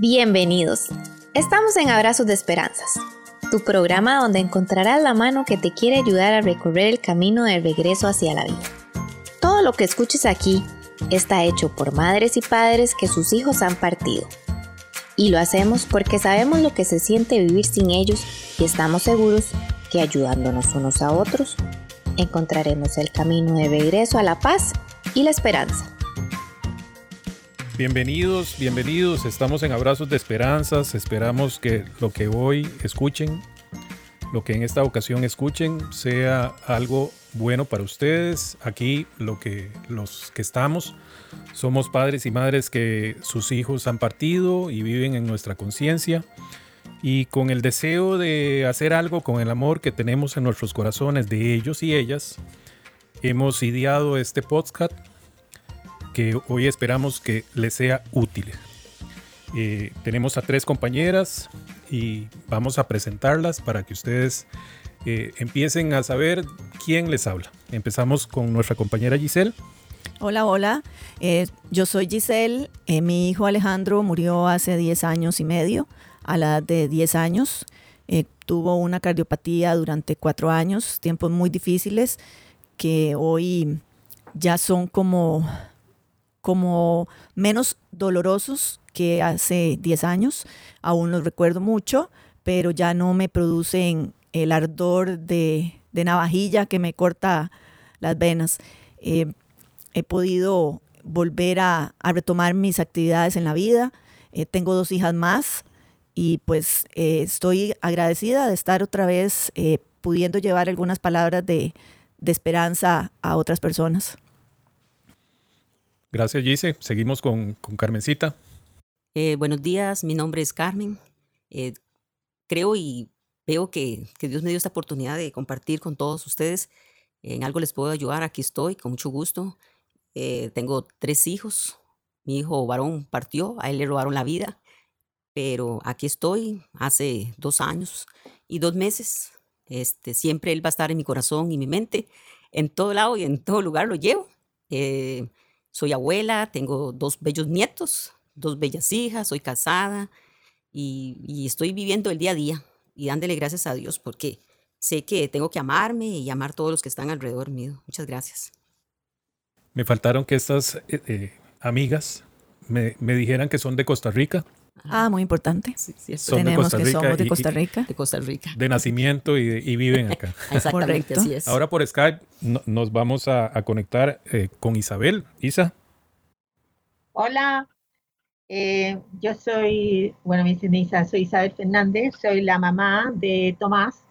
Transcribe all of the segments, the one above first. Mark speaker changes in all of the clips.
Speaker 1: Bienvenidos. Estamos en Abrazos de Esperanzas, tu programa donde encontrarás la mano que te quiere ayudar a recorrer el camino de regreso hacia la vida. Todo lo que escuches aquí está hecho por madres y padres que sus hijos han partido. Y lo hacemos porque sabemos lo que se siente vivir sin ellos y estamos seguros que ayudándonos unos a otros, encontraremos el camino de regreso a la paz y la esperanza.
Speaker 2: Bienvenidos, bienvenidos. Estamos en Abrazos de Esperanzas. Esperamos que lo que hoy escuchen, lo que en esta ocasión escuchen, sea algo bueno para ustedes. Aquí lo que los que estamos somos padres y madres que sus hijos han partido y viven en nuestra conciencia y con el deseo de hacer algo con el amor que tenemos en nuestros corazones de ellos y ellas, hemos ideado este podcast hoy esperamos que les sea útil. Eh, tenemos a tres compañeras y vamos a presentarlas para que ustedes eh, empiecen a saber quién les habla. Empezamos con nuestra compañera Giselle.
Speaker 3: Hola, hola. Eh, yo soy Giselle. mi hijo Alejandro murió hace 10 años y medio, a la edad de 10 años. tuvo una cardiopatía durante cuatro años, tiempos muy difíciles que hoy ya son como como menos dolorosos que hace 10 años. Aún los recuerdo mucho, pero ya no me producen el ardor de, navajilla que me corta las venas. Eh, he podido volver a, retomar mis actividades en la vida. Eh, tengo dos hijas más y pues eh, estoy agradecida de estar otra vez pudiendo llevar algunas palabras de esperanza a otras personas.
Speaker 2: Gracias, Gise. Seguimos con, Carmencita.
Speaker 4: Eh, buenos días, mi nombre es Carmen. Eh, creo y veo que, Dios me dio esta oportunidad de compartir con todos ustedes. En algo les puedo ayudar, aquí estoy, con mucho gusto. Eh, tengo tres hijos. Mi hijo varón partió, a él le robaron la vida, pero aquí estoy hace dos años y dos meses. Este, siempre él va a estar en mi corazón y mi mente. En todo lado y en todo lugar lo llevo. Soy abuela, tengo dos bellos nietos, dos bellas hijas, soy casada y, estoy viviendo el día a día y dándole gracias a Dios porque sé que tengo que amarme y amar a todos los que están alrededor mío. Muchas gracias.
Speaker 2: Me faltaron que estas eh, eh, amigas me, dijeran que son de Costa Rica.
Speaker 3: Ah, muy importante.
Speaker 2: son Tenemos de Costa Rica que somos
Speaker 3: de Costa Rica.
Speaker 4: de Costa Rica.
Speaker 2: De nacimiento y, viven acá.
Speaker 4: Exactamente, así es.
Speaker 2: Ahora por Skype nos vamos a, conectar eh, con Isabel. Isa.
Speaker 5: Hola, eh, yo soy, bueno, me dicen Isa, soy Isabel Fernández, soy la mamá de Tomás,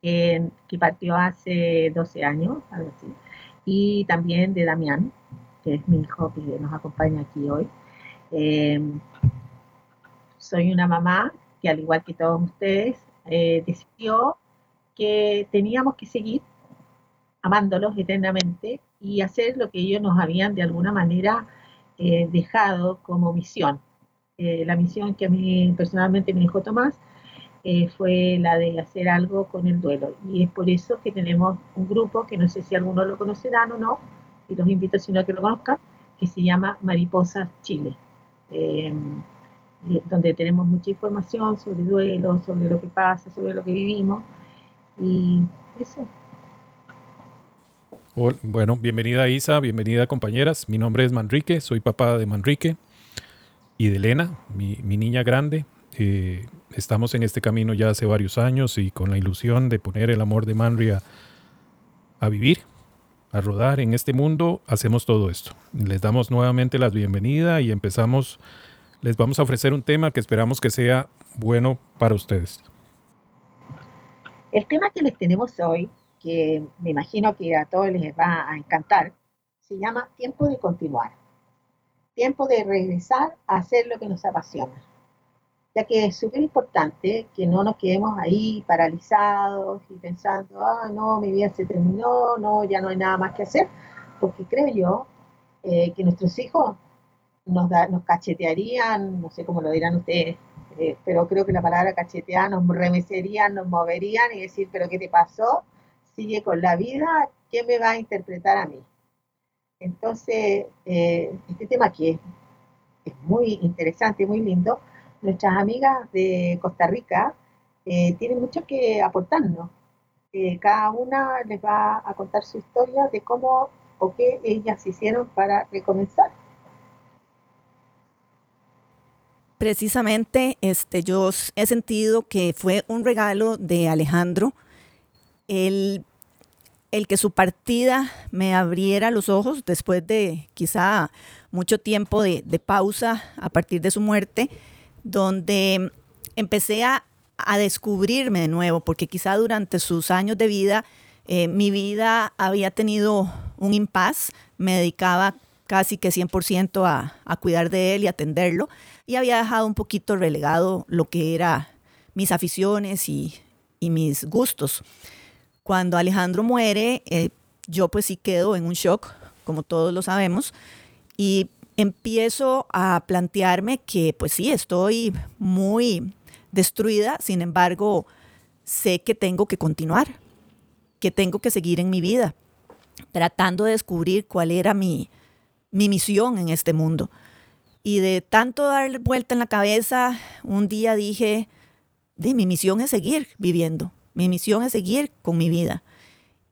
Speaker 5: que partió hace 12 años, algo así, y también de Damián, que es mi hijo que nos acompaña aquí hoy. Eh, soy una mamá que al igual que todos ustedes, eh, decidió que teníamos que seguir amándolos eternamente y hacer lo que ellos nos habían de alguna manera eh, dejado como misión. Eh, la misión que a mí personalmente me dijo Tomás fue la de hacer algo con el duelo. Y es por eso que tenemos un grupo que no sé si algunos lo conocerán o no, y los invito si no que lo conozcan, que se llama Mariposas Chile donde tenemos mucha información sobre duelo, sobre lo que pasa, sobre lo que vivimos. Y eso.
Speaker 2: Bueno, bienvenida Isa, bienvenida compañeras. Mi nombre es Manrique, soy papá de Manrique y de Elena, mi, niña grande. Eh, estamos en este camino ya hace varios años y con la ilusión de poner el amor de Manri a, a vivir, a rodar en este mundo, hacemos todo esto. Les damos nuevamente la bienvenida y empezamos les vamos a ofrecer un tema que esperamos que sea bueno para ustedes.
Speaker 5: El tema que les tenemos hoy, que me imagino que a todos les va a encantar, se llama tiempo de continuar. Tiempo de regresar a hacer lo que nos apasiona. Ya que es súper importante que no nos quedemos ahí paralizados y pensando, ah, no, mi vida se terminó, no, ya no hay nada más que hacer, porque creo yo eh, que nuestros hijos nos, nos cachetearían, no sé cómo lo dirán ustedes, eh, pero creo que la palabra cachetear nos remecerían, nos moverían y decir, pero ¿qué te pasó? Sigue con la vida, ¿qué me va a interpretar a mí? Entonces, eh, este tema que es muy interesante, muy lindo, nuestras amigas de Costa Rica eh, tienen mucho que aportarnos. Cada una les va a contar su historia de cómo o qué ellas hicieron para recomenzar.
Speaker 3: Precisamente, este, yo he sentido que fue un regalo de Alejandro el, el que su partida me abriera los ojos después de quizá mucho tiempo de, pausa a partir de su muerte, donde empecé a, descubrirme de nuevo, porque quizá durante sus años de vida eh, mi vida había tenido un impas, me dedicaba casi que 100% a, a cuidar de él y atenderlo, y había dejado un poquito relegado lo que era mis aficiones y, y mis gustos. Cuando Alejandro muere, eh, yo pues sí quedo en un shock, como todos lo sabemos, y empiezo a plantearme que pues sí, estoy muy destruida, sin embargo, sé que tengo que continuar, que tengo que seguir en mi vida, tratando de descubrir cuál era mi, mi misión en este mundo. Y de tanto dar vuelta en la cabeza, un día dije, de, mi misión es seguir viviendo, mi misión es seguir con mi vida.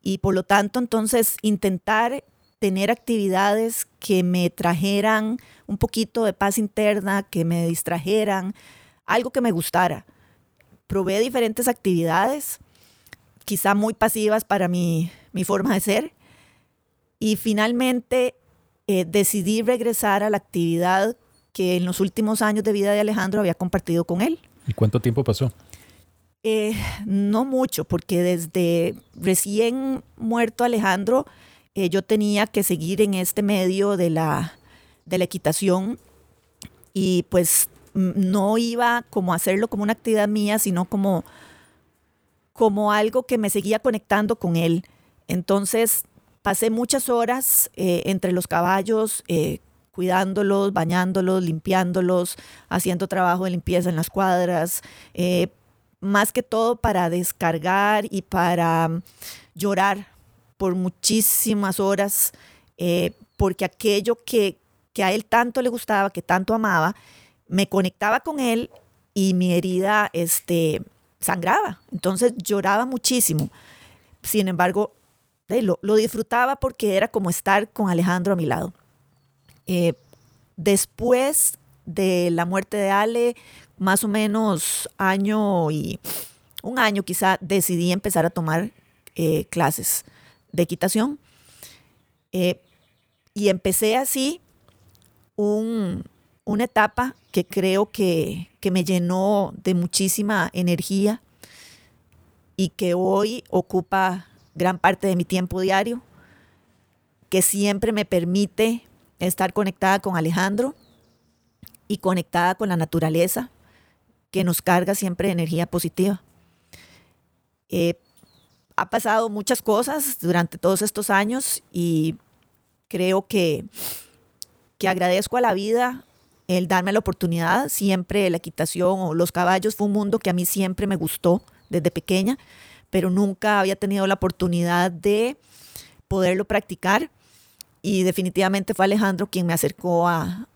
Speaker 3: Y por lo tanto, entonces, intentar tener actividades que me trajeran un poquito de paz interna, que me distrajeran, algo que me gustara. Probé diferentes actividades, quizá muy pasivas para mi, mi forma de ser, y finalmente eh, decidí regresar a la actividad que en los últimos años de vida de Alejandro había compartido con él.
Speaker 2: ¿Y cuánto tiempo pasó?
Speaker 3: Eh, no mucho, porque desde recién muerto Alejandro, eh, yo tenía que seguir en este medio de la, de la equitación y pues no iba como a hacerlo como una actividad mía, sino como, como algo que me seguía conectando con él. Entonces pasé muchas horas eh, entre los caballos, cuidándolos, bañándolos, limpiándolos, haciendo trabajo de limpieza en las cuadras, eh, más que todo para descargar y para mm, llorar por muchísimas horas, eh, porque aquello que, que a él tanto le gustaba, que tanto amaba, me conectaba con él y mi herida este, sangraba. Entonces lloraba muchísimo. Sin embargo, lo, lo, disfrutaba porque era como estar con Alejandro a mi lado. Eh, después de la muerte de Ale, más o menos año y un año quizá, decidí empezar a tomar eh, clases de equitación. Eh, y empecé así una etapa que creo que, que me llenó de muchísima energía y que hoy ocupa gran parte de mi tiempo diario, que siempre me permite estar conectada con Alejandro y conectada con la naturaleza, que nos carga siempre energía positiva. Eh, ha pasado muchas cosas durante todos estos años y creo que, que agradezco a la vida el darme la oportunidad. Siempre la equitación o los caballos fue un mundo que a mí siempre me gustó desde pequeña, pero nunca había tenido la oportunidad de poderlo practicar. Y definitivamente fue Alejandro quien me acercó a,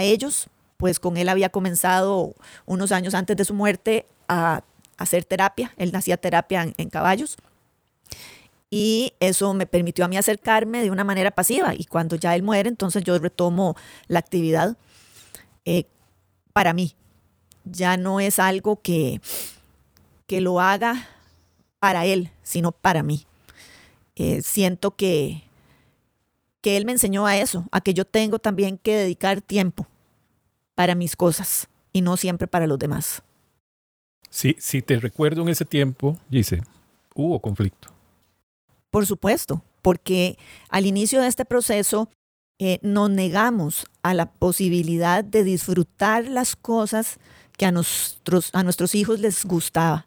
Speaker 3: ellos, pues con él había comenzado unos años antes de su muerte a, hacer terapia, él hacía terapia en, caballos. Y eso me permitió a mí acercarme de una manera pasiva. Y cuando ya él muere, entonces yo retomo la actividad eh, para mí. Ya no es algo que, que lo haga para él, sino para mí. Eh, siento que, que Él me enseñó a eso, a que yo tengo también que dedicar tiempo para mis cosas y no siempre para los demás.
Speaker 2: Sí, si te recuerdo en ese tiempo, dice, hubo conflicto.
Speaker 3: Por supuesto, porque al inicio de este proceso eh, nos negamos a la posibilidad de disfrutar las cosas que a nuestros, a nuestros hijos les gustaba.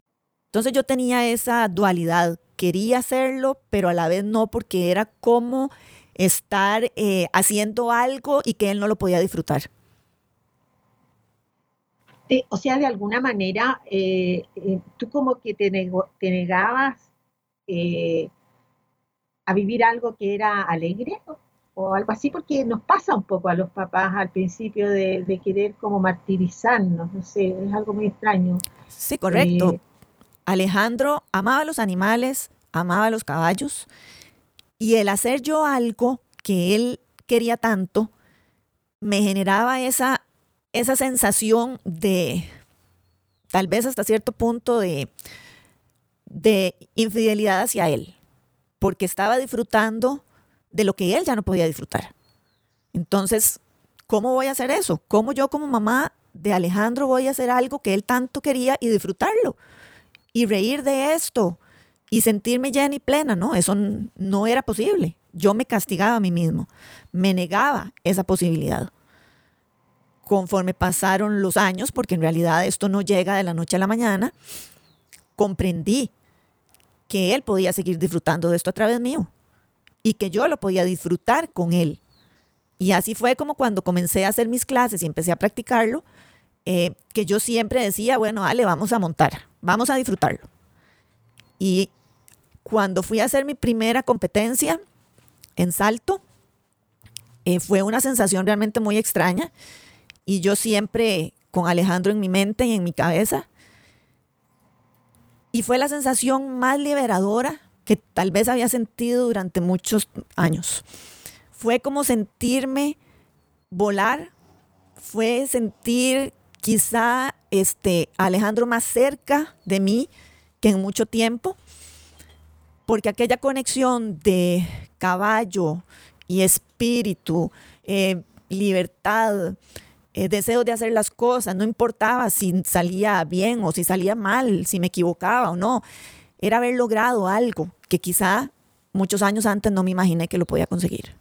Speaker 3: Entonces yo tenía esa dualidad, quería hacerlo, pero a la vez no, porque era como estar eh, haciendo algo y que él no lo podía disfrutar.
Speaker 5: o sea, de alguna manera, eh, eh, tú como que te, te negabas a vivir algo que era alegre. o algo así, porque nos pasa un poco a los papás al principio de, querer como martirizarnos, no sé, es algo muy extraño.
Speaker 3: Sí, correcto. Alejandro amaba los animales, amaba los caballos, y el hacer yo algo que él quería tanto, me generaba esa, esa sensación de, tal vez hasta cierto punto, de, de infidelidad hacia él, porque estaba disfrutando de lo que él ya no podía disfrutar. Entonces, ¿cómo voy a hacer eso? ¿Cómo yo como mamá de Alejandro voy a hacer algo que él tanto quería y disfrutarlo? Y reír de esto y sentirme llena y plena, ¿no? Eso no era posible. Yo me castigaba a mí mismo, me negaba esa posibilidad. Conforme pasaron los años, porque en realidad esto no llega de la noche a la mañana, comprendí que él podía seguir disfrutando de esto a través mío y que yo lo podía disfrutar con él. Y así fue como cuando comencé a hacer mis clases y empecé a practicarlo, eh, que yo siempre decía, bueno, dale, vamos a montar, vamos a disfrutarlo. Y cuando fui a hacer mi primera competencia en salto, eh, fue una sensación realmente muy extraña. Y yo siempre con Alejandro en mi mente y en mi cabeza. Y fue la sensación más liberadora que tal vez había sentido durante muchos años. Fue como sentirme volar, fue sentir quizá este Alejandro más cerca de mí que en mucho tiempo, porque aquella conexión de caballo y espíritu, eh, libertad, eh, deseo de hacer las cosas, no importaba si salía bien o si salía mal, si me equivocaba o no, era haber logrado algo que quizá muchos años antes no me imaginé que lo podía conseguir.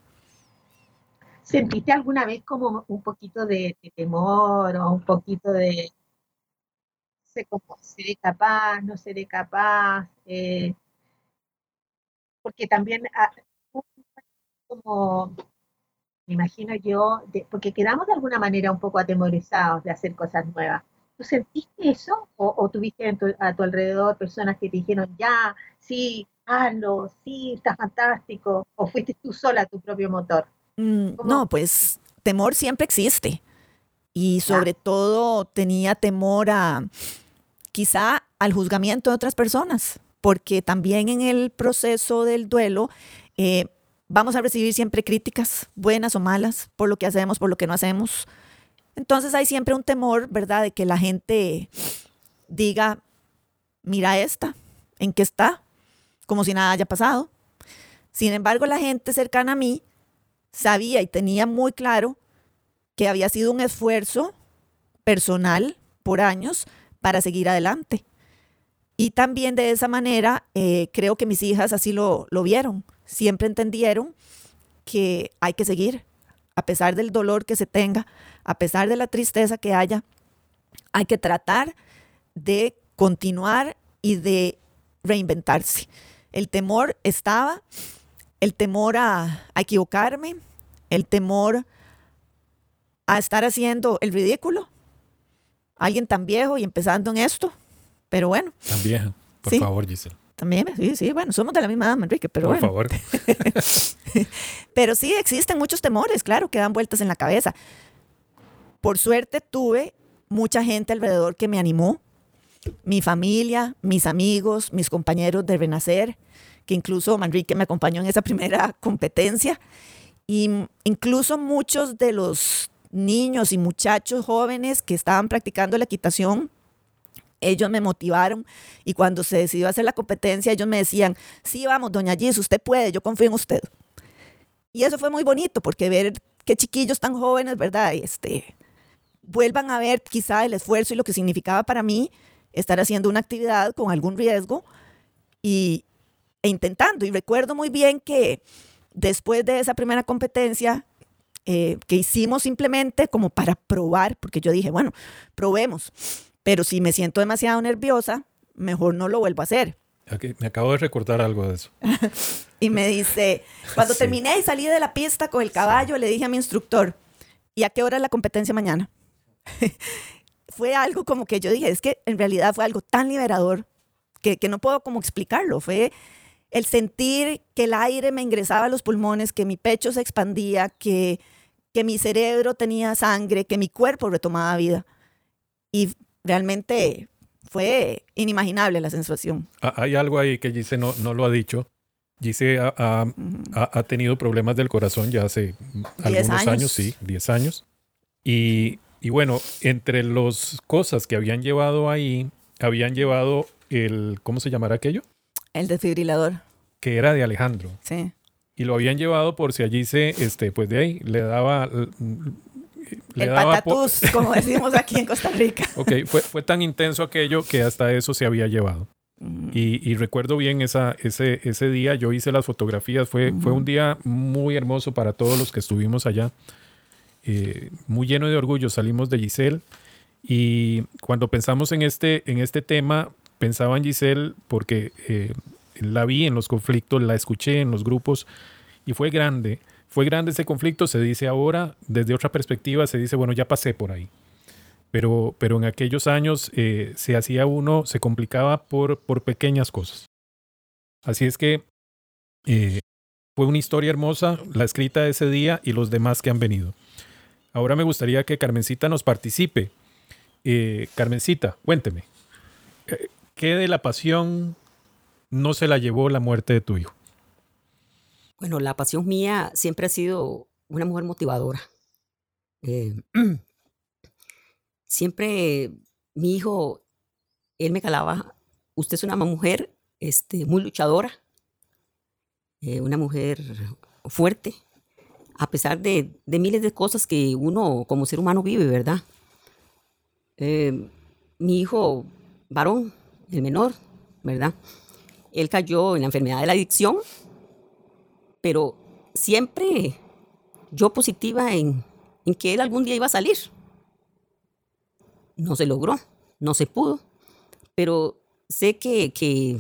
Speaker 5: ¿Sentiste alguna vez como un poquito de, temor o un poquito de, no sé cómo, seré capaz, no seré capaz? Eh, porque también, ah, como, me imagino yo, porque quedamos de alguna manera un poco atemorizados de hacer cosas nuevas. ¿Tú sentiste eso? ¿O, tuviste a tu alrededor personas que te dijeron, ya, sí, hazlo, sí, está fantástico? ¿O fuiste tú sola tu propio motor?
Speaker 3: Mm, no, pues temor siempre existe. Y sobre todo tenía temor a quizá al juzgamiento de otras personas, porque también en el proceso del duelo eh, vamos a recibir siempre críticas, buenas o malas, por lo que hacemos, por lo que no hacemos entonces hay siempre un temor, ¿verdad?, de que la gente diga, mira esta, ¿en qué está? Como si nada haya pasado. Sin embargo, la gente cercana a mí sabía y tenía muy claro que había sido un esfuerzo personal por años para seguir adelante. Y también de esa manera eh, creo que mis hijas así lo, lo vieron. Siempre entendieron que hay que seguir, a pesar del dolor que se tenga, a pesar de la tristeza que haya, hay que tratar de continuar y de reinventarse. El temor estaba, el temor a, equivocarme, el temor a estar haciendo el ridículo. Alguien tan viejo y empezando en esto, pero bueno.
Speaker 2: Tan vieja, por favor, Giselle.
Speaker 3: También, sí, sí, bueno, somos de la misma edad, Enrique, pero
Speaker 2: Por
Speaker 3: favor. pero sí, existen muchos temores, claro, que dan vueltas en la cabeza. Por suerte tuve mucha gente alrededor que me animó, mi familia, mis amigos, mis compañeros de Renacer, que incluso Manrique me acompañó en esa primera competencia, y incluso muchos de los niños y muchachos jóvenes que estaban practicando la equitación ellos me motivaron y cuando se decidió hacer la competencia, ellos me decían, sí, vamos, doña Gis, usted puede, yo confío en usted. Y eso fue muy bonito porque ver qué chiquillos tan jóvenes, ¿verdad? Este, vuelvan a ver quizá el esfuerzo y lo que significaba para mí estar haciendo una actividad con algún riesgo y, e intentando. Y recuerdo muy bien que después de esa primera competencia, eh, que hicimos simplemente como para probar, porque yo dije, bueno, probemos. Pero si me siento demasiado nerviosa, mejor no lo vuelvo a hacer.
Speaker 2: me acabo de recordar algo de eso.
Speaker 3: y me dice, cuando terminé y salí de la pista con el caballo, le dije a mi instructor, ¿y a qué hora es la competencia mañana? fue algo como que yo dije, es que en realidad fue algo tan liberador que, que no puedo como explicarlo. Fue el sentir que el aire me ingresaba a los pulmones, que mi pecho se expandía, que, que mi cerebro tenía sangre, que mi cuerpo retomaba vida. Y realmente fue inimaginable la sensación.
Speaker 2: Ah, hay algo ahí que Gise no, no lo ha dicho. Gise ha, ha, ha, tenido problemas del corazón ya hace algunos años. sí, 10 años. Y, y bueno, entre las cosas que habían llevado ahí, habían llevado el, ¿cómo se llamará aquello?
Speaker 3: El desfibrilador.
Speaker 2: Que era de Alejandro.
Speaker 3: Sí.
Speaker 2: Y lo habían llevado por si allí se, este, pues de ahí le daba...
Speaker 3: Le el daba patatús, como decimos aquí en Costa Rica.
Speaker 2: ok, fue, fue tan intenso aquello que hasta eso se había llevado. Y, y, recuerdo bien esa, ese, ese día, yo hice las fotografías, fue, fue un día muy hermoso para todos los que estuvimos allá. Eh, muy lleno de orgullo salimos de Giselle y cuando pensamos en este, en este tema, pensaba en Giselle porque eh, la vi en los conflictos, la escuché en los grupos y fue grande. Fue grande ese conflicto, se dice ahora, desde otra perspectiva, se dice, bueno, ya pasé por ahí. Pero, pero en aquellos años eh, se hacía uno, se complicaba por, por pequeñas cosas. Así es que fue una historia hermosa, la escrita de ese día y los demás que han venido. Ahora me gustaría que Carmencita nos participe. Eh, Carmencita, cuénteme, eh, ¿qué de la pasión no se la llevó la muerte de tu hijo?
Speaker 4: Bueno, la pasión mía siempre ha sido una mujer motivadora. Eh, siempre mi hijo, él me calaba, usted es una mujer este, muy luchadora, una mujer fuerte, a pesar de, miles de cosas que uno como ser humano vive, ¿verdad? Eh, mi hijo varón, el menor, ¿verdad? Él cayó en la enfermedad de la adicción, pero siempre yo positiva en, que él algún día iba a salir. No se logró, no se pudo, pero sé que, que,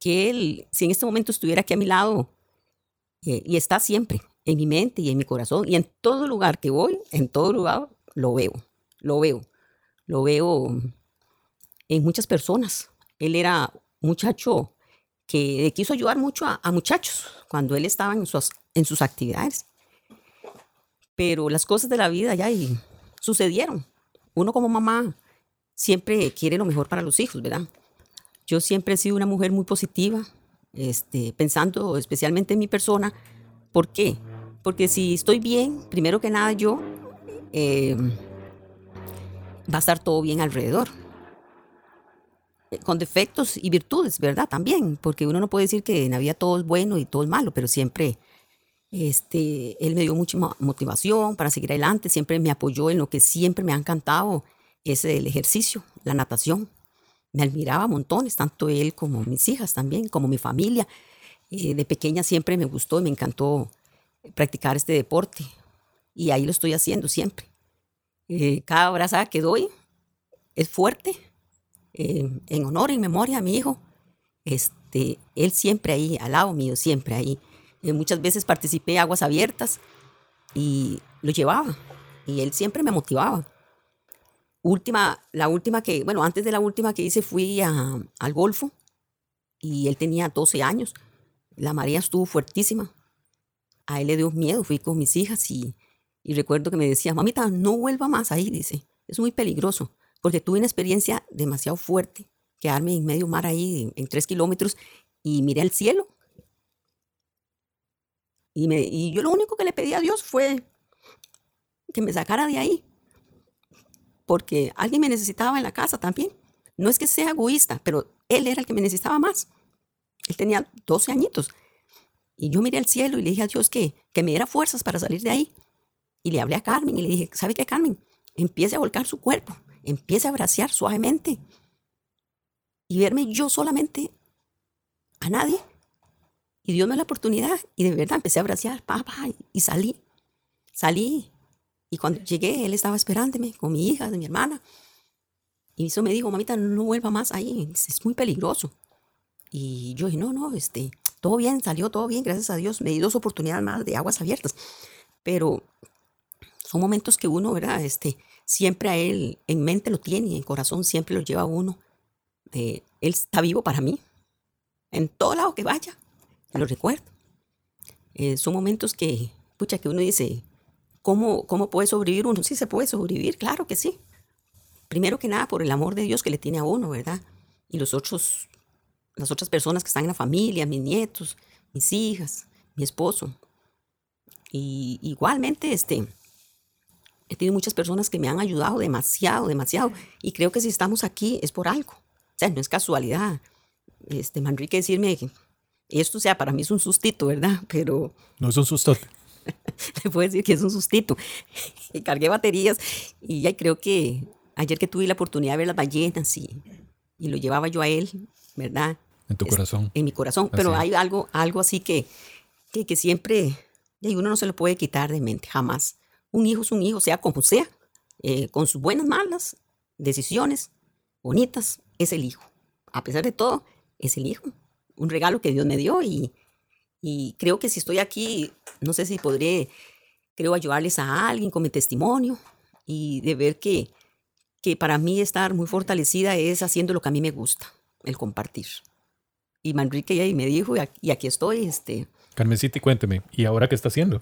Speaker 4: que él, si en este momento estuviera aquí a mi lado, y está siempre en mi mente y en mi corazón y en todo lugar que voy, en todo lugar lo veo, lo veo, lo veo en muchas personas. Él era muchacho que quiso ayudar mucho a, muchachos cuando él estaba en sus, en sus actividades. Pero las cosas de la vida ya sucedieron. Uno como mamá siempre quiere lo mejor para los hijos, ¿verdad? Yo siempre he sido una mujer muy positiva, este, pensando especialmente en mi persona. ¿Por qué? Porque si estoy bien, primero que nada yo, em, va a estar todo bien alrededor. Eh, con defectos y virtudes, ¿verdad? También, porque uno no puede decir que en la vida todo es bueno y todo es malo, pero siempre este, él me dio mucha motivación para seguir adelante, siempre me apoyó en lo que siempre me ha encantado, es el ejercicio, la natación me admiraba montones, tanto él como mis hijas también, como mi familia. Eh, de pequeña siempre me gustó y me encantó practicar este deporte y ahí lo estoy haciendo siempre. Eh, cada abrazada que doy es fuerte, eh, en honor, en memoria a mi hijo. Este, él siempre ahí, al lado mío, siempre ahí. muchas veces participé en aguas abiertas y lo llevaba y él siempre me motivaba última, la última que, bueno, antes de la última que hice fui al Golfo y él tenía 12 años. La marea estuvo fuertísima. A él le dio miedo, fui con mis hijas y, y recuerdo que me decía, mamita, no vuelva más ahí, dice, es muy peligroso, porque tuve una experiencia demasiado fuerte, quedarme en medio mar ahí, en, tres kilómetros, y miré al cielo. Y, me, y yo lo único que le pedí a Dios fue que me sacara de ahí, porque alguien me necesitaba en la casa también. No es que sea egoísta, pero él era el que me necesitaba más. Él tenía 12 añitos. Y yo miré al cielo y le dije a Dios que, que me diera fuerzas para salir de ahí. Y le hablé a Carmen y le dije, ¿sabe qué, Carmen? Empiece a volcar su cuerpo, empiece a bracear suavemente. Y verme yo solamente a nadie. Y Dios me dio la oportunidad y de verdad empecé a bracear, papá, y salí. Salí y cuando llegué, él estaba esperándome con mi hija, de mi hermana. Y eso me dijo, mamita, no vuelva más ahí, es muy peligroso. Y yo dije, no, no, este, todo bien, salió todo bien, gracias a Dios. Me di dos oportunidades más de aguas abiertas. Pero son momentos que uno, ¿verdad? Este, siempre a él en mente lo tiene en corazón siempre lo lleva uno. Él está vivo para mí. En todo lado que vaya, lo recuerdo. Eh, son momentos que, pucha, que uno dice, ¿cómo, ¿cómo puede sobrevivir uno? Sí se puede sobrevivir, claro que sí. Primero que nada, por el amor de Dios que le tiene a uno, ¿verdad? Y los otros, las otras personas que están en la familia, mis nietos, mis hijas, mi esposo. Y igualmente, este, he tenido muchas personas que me han ayudado demasiado, demasiado. Y creo que si estamos aquí es por algo. O sea, no es casualidad. Este, Manrique decirme esto, o sea, para mí es un sustito, ¿verdad? Pero...
Speaker 2: No es un sustote.
Speaker 4: Le puedo decir que es un sustito. y cargué baterías y ya creo que ayer que tuve la oportunidad de ver las ballenas y, y lo llevaba yo a él, ¿verdad?
Speaker 2: En tu corazón.
Speaker 4: En mi corazón. Pero hay algo, algo así que, que, que siempre, y uno no se lo puede quitar de mente, jamás. Un hijo es un hijo, sea como sea, eh, con sus buenas, malas decisiones, bonitas, es el hijo. A pesar de todo, es el hijo. Un regalo que Dios me dio y, y creo que si estoy aquí, no sé si podré, creo, ayudarles a alguien con mi testimonio y de ver que, que para mí estar muy fortalecida es haciendo lo que a mí me gusta, el compartir. Y Manrique ya me dijo, y aquí estoy. Este.
Speaker 2: Carmencita, cuénteme, ¿y ahora qué está haciendo?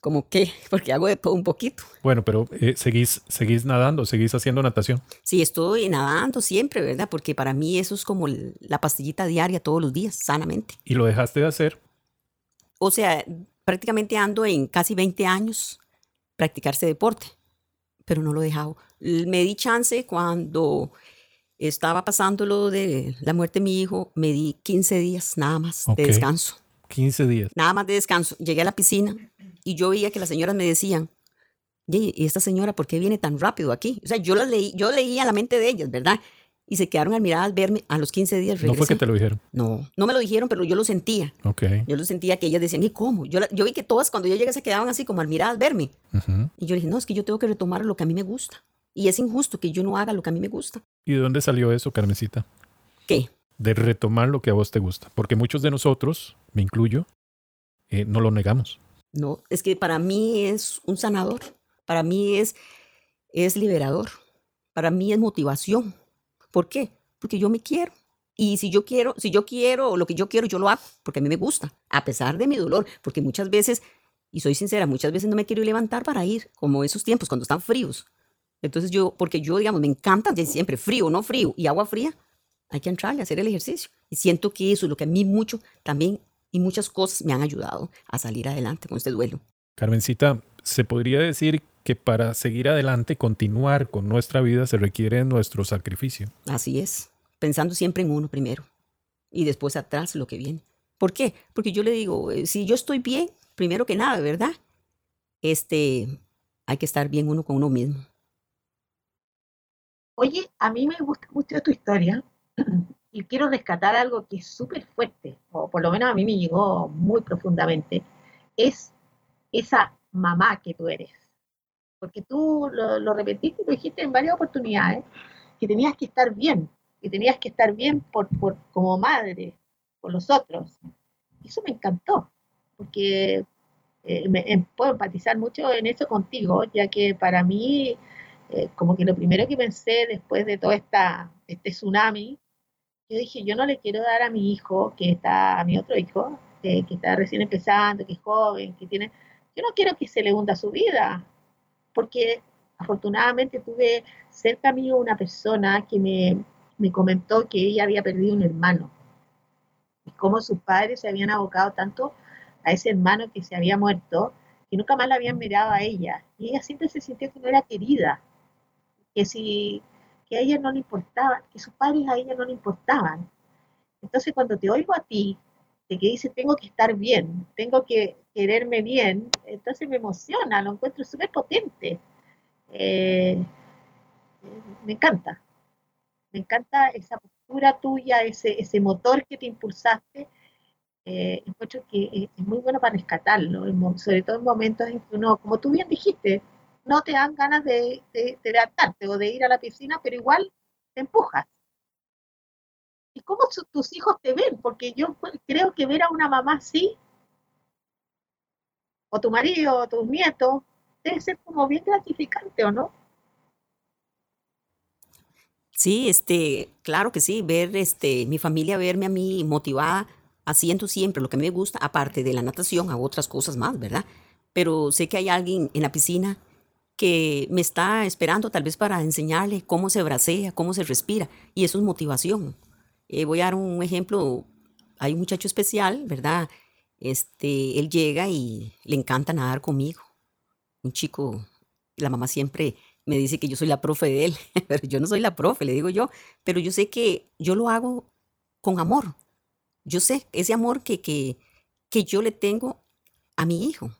Speaker 4: ¿Cómo qué? Porque hago de todo un poquito.
Speaker 2: Bueno, pero eh, seguís, seguís nadando, seguís haciendo natación.
Speaker 4: Sí, estoy nadando siempre, ¿verdad? Porque para mí eso es como la pastillita diaria todos los días, sanamente.
Speaker 2: ¿Y lo dejaste de hacer?
Speaker 4: O sea, prácticamente ando en casi 20 años practicarse deporte, pero no lo he dejado. Me di chance cuando estaba pasando lo de la muerte de mi hijo, me di 15 días nada más de descanso.
Speaker 2: 15 días.
Speaker 4: Nada más de descanso. Llegué a la piscina y yo veía que las señoras me decían, ¿y esta señora por qué viene tan rápido aquí? O sea, yo, las leí, yo leía la mente de ellas, ¿verdad? Y se quedaron admiradas al verme a los 15 días.
Speaker 2: Regresé. ¿No fue que te lo dijeron?
Speaker 4: No, no me lo dijeron, pero yo lo sentía.
Speaker 2: Ok.
Speaker 4: Yo lo sentía que ellas decían, ¿y cómo? Yo, yo vi que todas cuando yo llegué se quedaban así como admiradas al verme. Y yo dije, no, es que yo tengo que retomar lo que a mí me gusta. Y es injusto que yo no haga lo que a mí me gusta.
Speaker 2: ¿Y de dónde salió eso, Carmencita?
Speaker 4: ¿Qué?
Speaker 2: De retomar lo que a vos te gusta. Porque muchos de nosotros, me incluyo, eh, no lo negamos.
Speaker 4: No, es que para mí es un sanador. Para mí es, es liberador. Para mí es motivación. ¿Por qué? Porque yo me quiero. Y si yo quiero, si yo quiero lo que yo quiero, yo lo hago, porque a mí me gusta, a pesar de mi dolor, porque muchas veces, y soy sincera, muchas veces no me quiero levantar para ir, como esos tiempos cuando están fríos. Entonces yo, porque yo, digamos, me encanta siempre frío, no frío, y agua fría, hay que entrarle hacer el ejercicio. Y siento que eso es lo que a mí mucho también y muchas cosas me han ayudado a salir adelante con este duelo.
Speaker 2: Carmencita, se podría decir que para seguir adelante, continuar con nuestra vida, se requiere nuestro sacrificio.
Speaker 4: Así es, pensando siempre en uno primero y después atrás lo que viene. ¿Por qué? Porque yo le digo, eh, si yo estoy bien, primero que nada, ¿verdad? Este, hay que estar bien uno con uno mismo.
Speaker 5: Oye, a mí me gusta mucho tu historia y quiero rescatar algo que es súper fuerte, o por lo menos a mí me llegó muy profundamente, es esa mamá que tú eres. Porque tú lo, repetiste y lo dijiste en varias oportunidades, que tenías que estar bien, que tenías que estar bien por, por, como madre, por los otros. Eso me encantó, porque eh, me, em, puedo empatizar mucho en eso contigo, ya que para mí eh, como que lo primero que pensé después de todo esta, este tsunami, yo dije, yo no le quiero dar a mi hijo, que está, a mi otro hijo, que está recién empezando, que es joven, que tiene, yo no quiero que se le hunda su vida, porque afortunadamente tuve cerca mío una persona que me, me comentó que ella había perdido un hermano. Y cómo sus padres se habían abocado tanto a ese hermano que se había muerto que nunca más la habían mirado a ella. Y ella siempre se sintió que no era querida. Que si que a ella no le importaba, que sus padres a ella no le importaban. Entonces cuando te oigo a ti, de que dice tengo que estar bien, tengo que quererme bien, entonces me emociona, lo encuentro súper potente. Eh, me encanta, me encanta esa postura tuya, ese, ese motor que te impulsaste. Eh, encuentro que es muy bueno para rescatarlo, sobre todo en momentos en que uno, como tú bien dijiste, no te dan ganas de, de, de o de ir a la piscina, pero igual te empujas. ¿Y cómo tus hijos te ven? Porque yo creo que ver a una mamá así, o tu marido, o tus nietos, debe ser como bien gratificante, ¿o no?
Speaker 4: Sí, este, claro que sí, ver este, mi familia, verme a mí motivada, haciendo siempre lo que me gusta, aparte de la natación, a otras cosas más, ¿verdad? Pero sé que hay alguien en la piscina que me está esperando tal vez para enseñarle cómo se bracea, cómo se respira, y eso es motivación. Eh, voy a dar un ejemplo, hay un muchacho especial, ¿verdad? Este, él llega y le encanta nadar conmigo. Un chico, la mamá siempre me dice que yo soy la profe de él, pero yo no soy la profe, le digo yo, pero yo sé que yo lo hago con amor. Yo sé ese amor que, que, que yo le tengo a mi hijo.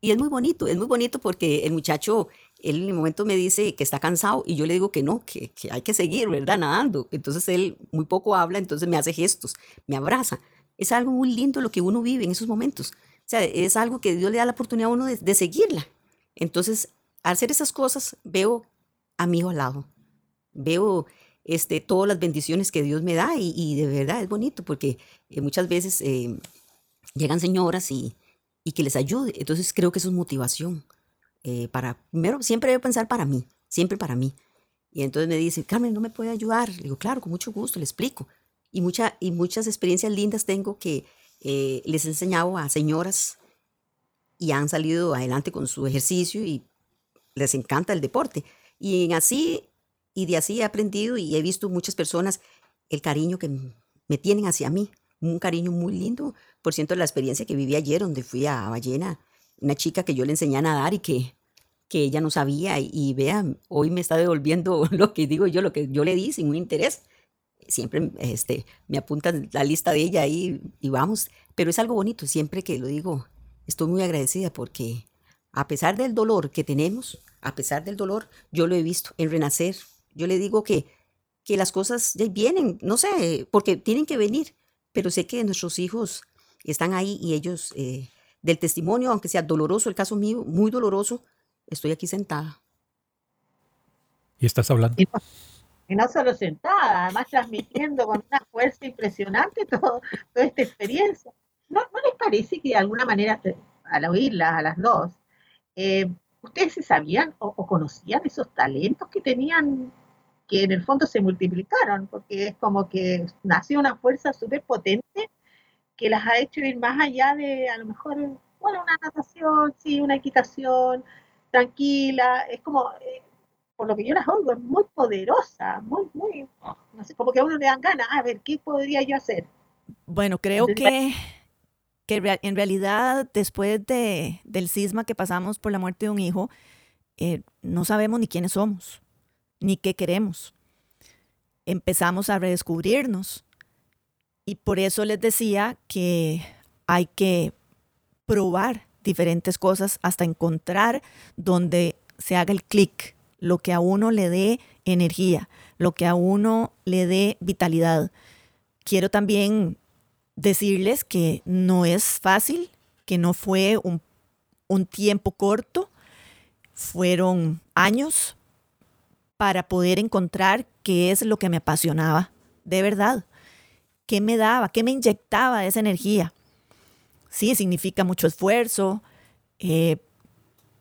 Speaker 4: Y es muy bonito, es muy bonito porque el muchacho, él en el momento me dice que está cansado y yo le digo que no, que, que hay que seguir, ¿verdad? Nadando. Entonces él muy poco habla, entonces me hace gestos, me abraza. Es algo muy lindo lo que uno vive en esos momentos. O sea, es algo que Dios le da la oportunidad a uno de, de seguirla. Entonces, al hacer esas cosas, veo a mi hijo al lado. Veo este, todas las bendiciones que Dios me da y, y de verdad es bonito porque eh, muchas veces eh, llegan señoras y, y que les ayude. Entonces creo que eso es motivación. Eh, para, primero, siempre debo pensar para mí, siempre para mí. Y entonces me dice, Carmen, ¿no me puede ayudar? Le digo, claro, con mucho gusto, le explico. Y, mucha, y muchas experiencias lindas tengo que eh, les he enseñado a señoras y han salido adelante con su ejercicio y les encanta el deporte. Y así, y de así he aprendido y he visto muchas personas el cariño que me tienen hacia mí un cariño muy lindo. Por cierto, la experiencia que viví ayer, donde fui a Ballena, una chica que yo le enseñé a nadar y que, que ella no sabía, y, vean, hoy me está devolviendo lo que digo yo, lo que yo le di sin un interés. Siempre este, me apuntan la lista de ella ahí y vamos, pero es algo bonito, siempre que lo digo, estoy muy agradecida porque a pesar del dolor que tenemos, a pesar del dolor, yo lo he visto en renacer. Yo le digo que, que las cosas ya vienen, no sé, porque tienen que venir, pero sé que nuestros hijos están ahí y ellos, eh, del testimonio, aunque sea doloroso, el caso mío, muy doloroso, estoy aquí sentada.
Speaker 2: ¿Y estás hablando?
Speaker 5: Y no, solo sentada, además transmitiendo con una fuerza impresionante todo, toda esta experiencia. ¿No, ¿No, les parece que de alguna manera, al oírlas a las dos, eh, ustedes se sabían o, o, conocían esos talentos que tenían que en el fondo se multiplicaron, porque es como que nació una fuerza súper potente que las ha hecho ir más allá de a lo mejor, bueno, una natación, sí, una equitación, tranquila, es como, eh, por lo que yo las oigo, es muy poderosa, muy, muy, no sé, como que a uno le dan ganas, a ver, ¿qué podría yo hacer?
Speaker 3: Bueno, creo que, que en realidad después de, del cisma que pasamos por la muerte de un hijo, eh, no sabemos ni quiénes somos ni qué queremos. Empezamos a redescubrirnos. Y por eso les decía que hay que probar diferentes cosas hasta encontrar donde se haga el clic, lo que a uno le dé energía, lo que a uno le dé vitalidad. Quiero también decirles que no es fácil, que no fue un, un tiempo corto, fueron años, para poder encontrar qué es lo que me apasionaba de verdad, qué me daba, qué me inyectaba esa energía. Sí, significa mucho esfuerzo. Eh,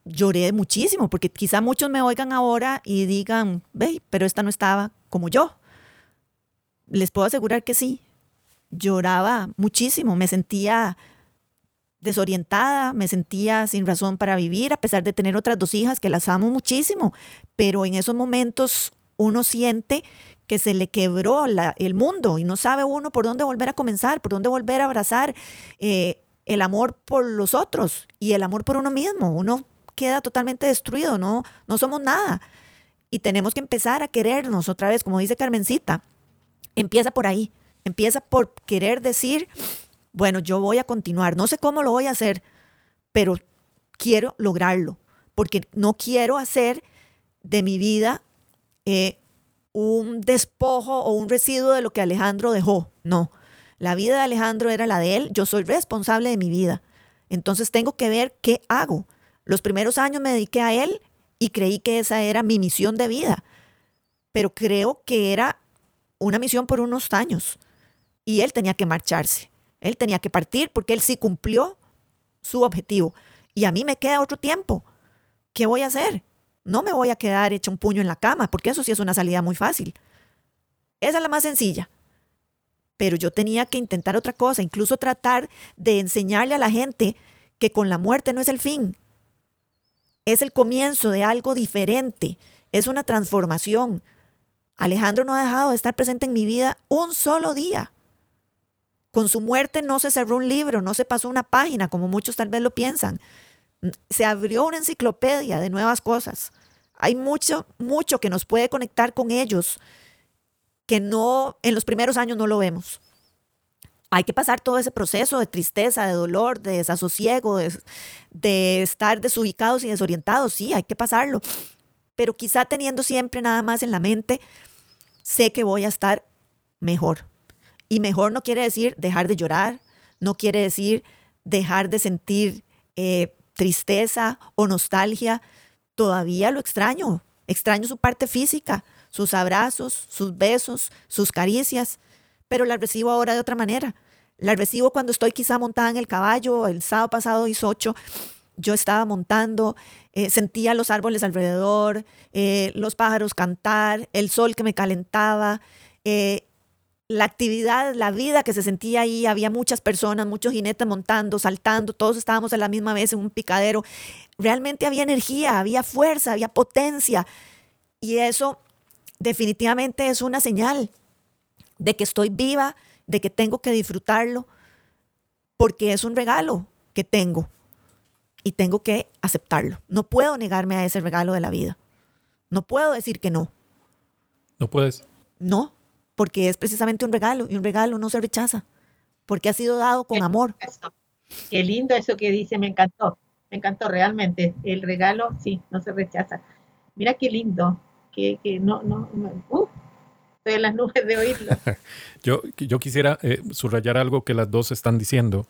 Speaker 3: lloré muchísimo, porque quizá muchos me oigan ahora y digan, ve, pero esta no estaba como yo. Les puedo asegurar que sí. Lloraba muchísimo, me sentía desorientada, me sentía sin razón para vivir, a pesar de tener otras dos hijas que las amo muchísimo, pero en esos momentos uno siente que se le quebró el mundo y no sabe uno por dónde volver a comenzar, por dónde volver a abrazar eh, el amor por los otros y el amor por uno mismo. Uno queda totalmente destruido, no, no somos nada. Y tenemos que empezar a querernos otra vez, como dice Carmencita. Empieza por ahí, empieza por querer decir, bueno, yo voy a continuar, no sé cómo lo voy a hacer, pero quiero lograrlo, porque no quiero hacer de mi vida eh, un despojo o un residuo de lo que Alejandro dejó. No, la vida de Alejandro era la de él, yo soy responsable de mi vida. Entonces tengo que ver qué hago. Los primeros años me dediqué a él y creí que esa era mi misión de vida, pero creo que era una misión por unos años y él tenía que marcharse. Él tenía que partir porque él sí cumplió su objetivo. Y a mí me queda otro tiempo. ¿Qué voy a hacer? No me voy a quedar hecho un puño en la cama, porque eso sí es una salida muy fácil. Esa es la más sencilla. Pero yo tenía que intentar otra cosa, incluso tratar de enseñarle a la gente que con la muerte no es el fin. Es el comienzo de algo diferente. Es una transformación. Alejandro no ha dejado de estar presente en mi vida un solo día. Con su muerte no se cerró un libro, no se pasó una página, como muchos tal vez lo piensan. Se abrió una enciclopedia de nuevas cosas. Hay mucho, mucho que nos puede conectar con ellos que no, en los primeros años no lo vemos. Hay que pasar todo ese proceso de tristeza, de dolor, de desasosiego, de, de estar desubicados y desorientados. Sí, hay que pasarlo. Pero quizá teniendo siempre nada más en la mente, sé que voy a estar mejor. Y mejor no quiere decir dejar de llorar, no quiere decir dejar de sentir eh, tristeza o nostalgia. Todavía lo extraño. Extraño su parte física, sus abrazos, sus besos, sus caricias, pero la recibo ahora de otra manera. La recibo cuando estoy quizá montada en el caballo. El sábado pasado hizo ocho. Yo estaba montando, eh, sentía los árboles alrededor, eh, los pájaros cantar, el sol que me calentaba, la actividad, la vida que se sentía ahí, había muchas personas, muchos jinetes montando, saltando, todos estábamos a la misma vez en un picadero. Realmente había energía, había fuerza, había potencia. Y eso definitivamente es una señal de que estoy viva, de que tengo que disfrutarlo, porque es un regalo que tengo y tengo que aceptarlo. No puedo negarme a ese regalo de la vida. No puedo decir que no.
Speaker 2: No puedes.
Speaker 3: No, porque es precisamente un regalo y un regalo no se rechaza, porque ha sido dado con amor.
Speaker 5: Qué lindo eso que dice, me encantó, me encantó realmente. El regalo, sí, no se rechaza. Mira qué lindo, que, no, no, uh, estoy en las nubes de oírlo.
Speaker 2: yo, yo quisiera eh, subrayar algo que las dos están diciendo,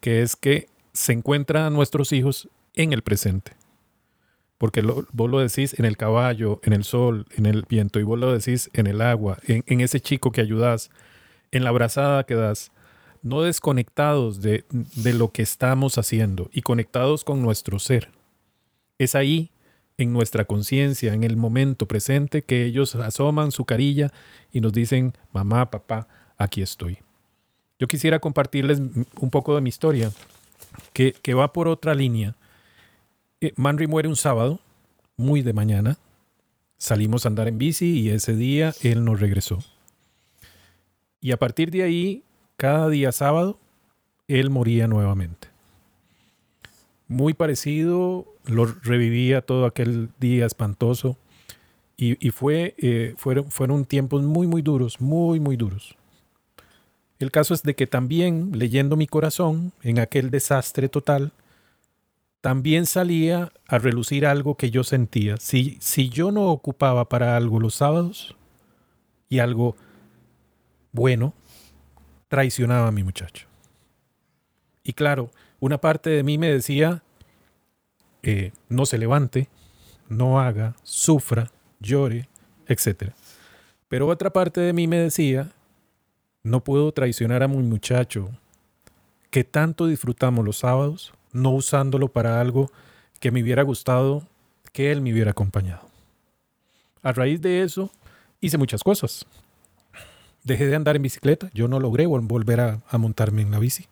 Speaker 2: que es que se encuentran nuestros hijos en el presente. Porque vos lo decís en el caballo, en el sol, en el viento, y vos lo decís en el agua, en, ese chico que ayudas, en la abrazada que das, no desconectados de, de lo que estamos haciendo y conectados con nuestro ser. Es ahí, en nuestra conciencia, en el momento presente, que ellos asoman su carilla y nos dicen, mamá, papá, aquí estoy. Yo quisiera compartirles un poco de mi historia, que, que va por otra línea Manry muere un sábado, muy de mañana. Salimos a andar en bici y ese día él nos regresó. Y a partir de ahí, cada día sábado, él moría nuevamente. Muy parecido, lo revivía todo aquel día espantoso. Y, fue, eh, fueron, fueron tiempos muy, muy duros, muy, muy duros. El caso es de que también, leyendo mi corazón, en aquel desastre total, también salía a relucir algo que yo sentía. Si, si yo no ocupaba para algo los sábados y algo bueno, traicionaba a mi muchacho. Y claro, una parte de mí me decía, eh, no se levante, no haga, sufra, llore, etc. Pero otra parte de mí me decía, no puedo traicionar a mi muchacho, que tanto disfrutamos los sábados no usándolo para algo que me hubiera gustado que él me hubiera acompañado. A raíz de eso, hice muchas cosas. Dejé de andar en bicicleta, yo no logré volver a, montarme en la bici,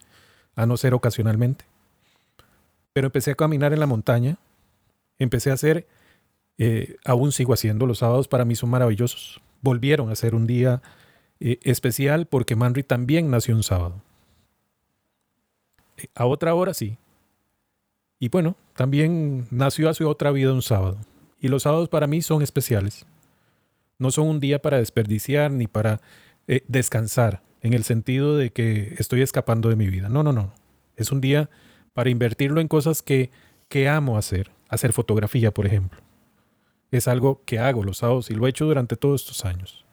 Speaker 2: a no ser ocasionalmente. Pero empecé a caminar en la montaña, empecé a hacer, eh, aún sigo haciendo, los sábados para mí son maravillosos. Volvieron a ser un día eh, especial porque Manry también nació un sábado. Eh, a otra hora sí, y bueno, también nació hace otra vida un sábado. Y los sábados para mí son especiales. No son un día para desperdiciar ni para eh, descansar, en el sentido de que estoy escapando de mi vida. No, no, no. Es un día para invertirlo en cosas que, que amo hacer. Hacer fotografía, por ejemplo. Es algo que hago los sábados y lo he hecho durante todos estos años.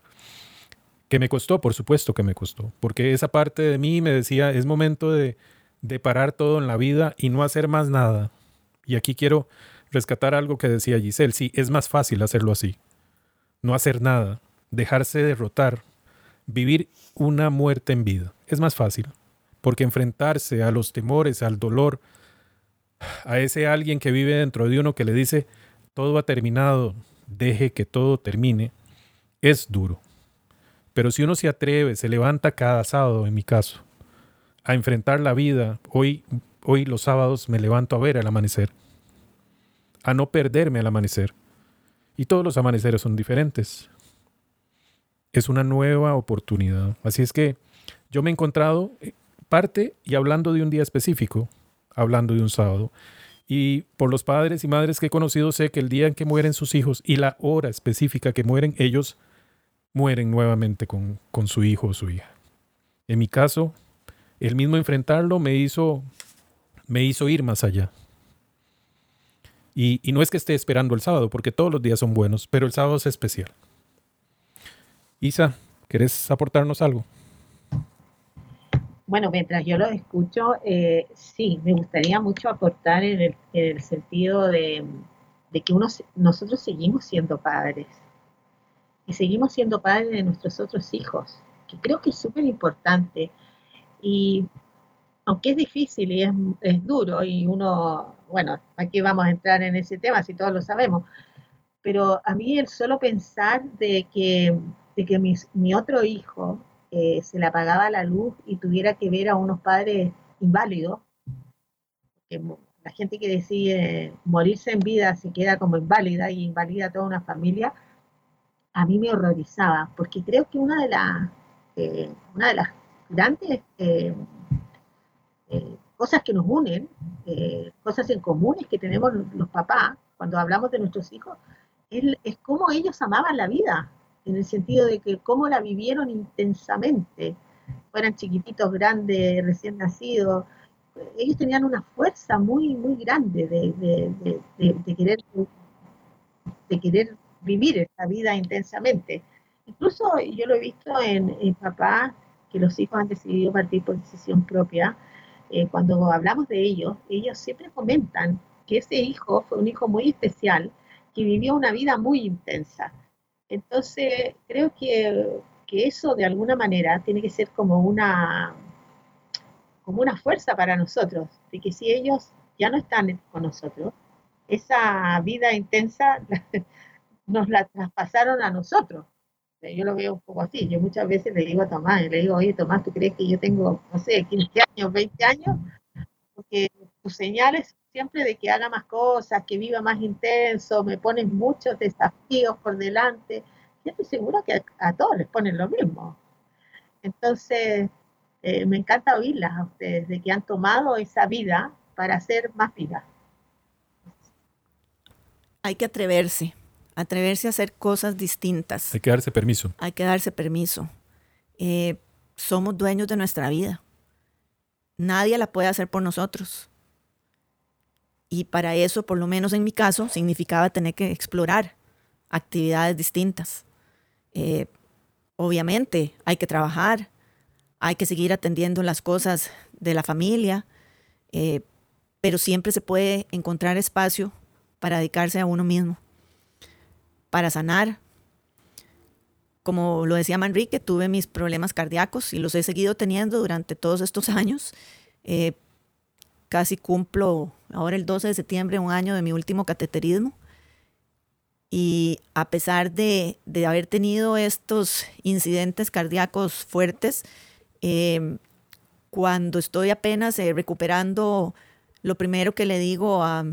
Speaker 2: Que me costó, por supuesto que me costó, porque esa parte de mí me decía, es momento de, de parar todo en la vida y no hacer más nada. Y aquí quiero rescatar algo que decía Giselle. Sí, es más fácil hacerlo así. No hacer nada, dejarse derrotar, vivir una muerte en vida. Es más fácil, porque enfrentarse a los temores, al dolor, a ese alguien que vive dentro de uno que le dice, todo ha terminado, deje que todo termine, es duro. Pero si uno se atreve, se levanta cada sábado, en mi caso, a enfrentar la vida, hoy, hoy los sábados me levanto a ver el amanecer, a no perderme al amanecer. Y todos los amaneceres son diferentes. Es una nueva oportunidad. Así es que yo me he encontrado eh, parte y hablando de un día específico, hablando de un sábado. Y por los padres y madres que he conocido sé que el día en que mueren sus hijos y la hora específica que mueren, ellos mueren nuevamente con, con su hijo o su hija. En mi caso, el mismo enfrentarlo me hizo, me hizo ir más allá. Y, no es que esté esperando el sábado, porque todos los días son buenos, pero el sábado es especial. Isa, ¿querés aportarnos algo?
Speaker 5: Bueno, mientras yo lo escucho, eh, sí, me gustaría mucho aportar en el, en el sentido de, de que uno, nosotros seguimos siendo padres y seguimos siendo padres de nuestros otros hijos, que creo que es súper importante. Y aunque es difícil y es, es, duro y uno, bueno, aquí vamos a entrar en ese tema si todos lo sabemos, pero a mí el solo pensar de que, de que mi, mi otro hijo eh, se le apagaba la luz y tuviera que ver a unos padres inválidos, que la gente que decide morirse en vida se queda como inválida y invalida toda una familia, a mí me horrorizaba, porque creo que una de, las eh, una de las grandes eh, eh, cosas que nos unen, eh, cosas en comunes que tenemos los papás cuando hablamos de nuestros hijos, es, es cómo ellos amaban la vida, en el sentido de que cómo la vivieron intensamente, fueran chiquititos, grandes, recién nacidos, ellos tenían una fuerza muy, muy grande de, de, de, querer, de querer vivir esta vida intensamente. Incluso yo lo he visto en, en papás que los hijos han decidido partir por decisión propia. Eh, cuando hablamos de ellos, ellos siempre comentan que ese hijo fue un hijo muy especial, que vivió una vida muy intensa. Entonces, creo que, que eso de alguna manera tiene que ser como una, como una fuerza para nosotros, de que si ellos ya no están con nosotros, esa vida intensa nos la traspasaron a nosotros. Yo lo veo un poco así. Yo muchas veces le digo a Tomás, le digo, oye Tomás, ¿tú crees que yo tengo, no sé, 15 años, 20 años? Porque tus señales siempre de que haga más cosas, que viva más intenso, me ponen muchos desafíos por delante. Yo estoy segura que a, a todos les ponen lo mismo. Entonces, eh, me encanta oírlas a ustedes, de que han tomado esa vida para hacer más vida.
Speaker 3: Hay que atreverse, atreverse a hacer cosas distintas.
Speaker 2: Hay que darse permiso.
Speaker 3: Hay que darse permiso. Eh, somos dueños de nuestra vida. Nadie la puede hacer por nosotros. Y para eso, por lo menos en mi caso, significaba tener que explorar actividades distintas. Eh, obviamente hay que trabajar, hay que seguir atendiendo las cosas de la familia, eh, pero siempre se puede encontrar espacio para dedicarse a uno mismo para sanar. Como lo decía Manrique, tuve mis problemas cardíacos y los he seguido teniendo durante todos estos años. Eh, casi cumplo ahora el 12 de septiembre un año de mi último cateterismo. Y a pesar de, de haber tenido estos incidentes cardíacos fuertes, eh, cuando estoy apenas eh, recuperando, lo primero que le digo a,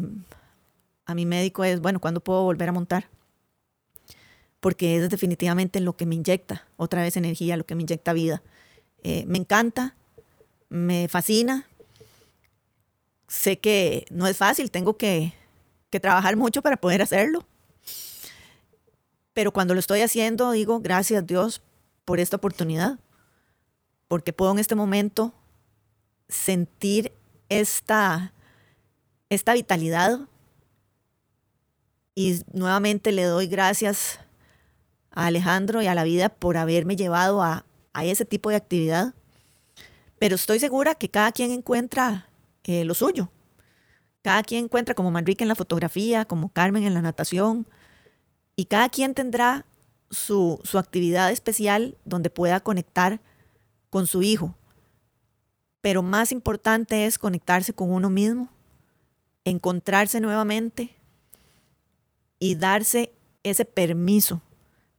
Speaker 3: a mi médico es, bueno, ¿cuándo puedo volver a montar? Porque es definitivamente lo que me inyecta otra vez energía, lo que me inyecta vida. Eh, me encanta, me fascina. Sé que no es fácil, tengo que, que trabajar mucho para poder hacerlo. Pero cuando lo estoy haciendo, digo, gracias Dios por esta oportunidad, porque puedo en este momento sentir esta, esta vitalidad y nuevamente le doy gracias a Alejandro y a la vida por haberme llevado a, a ese tipo de actividad. Pero estoy segura que cada quien encuentra eh, lo suyo. Cada quien encuentra como Manrique en la fotografía, como Carmen en la natación. Y cada quien tendrá su, su actividad especial donde pueda conectar con su hijo. Pero más importante es conectarse con uno mismo, encontrarse nuevamente y darse ese permiso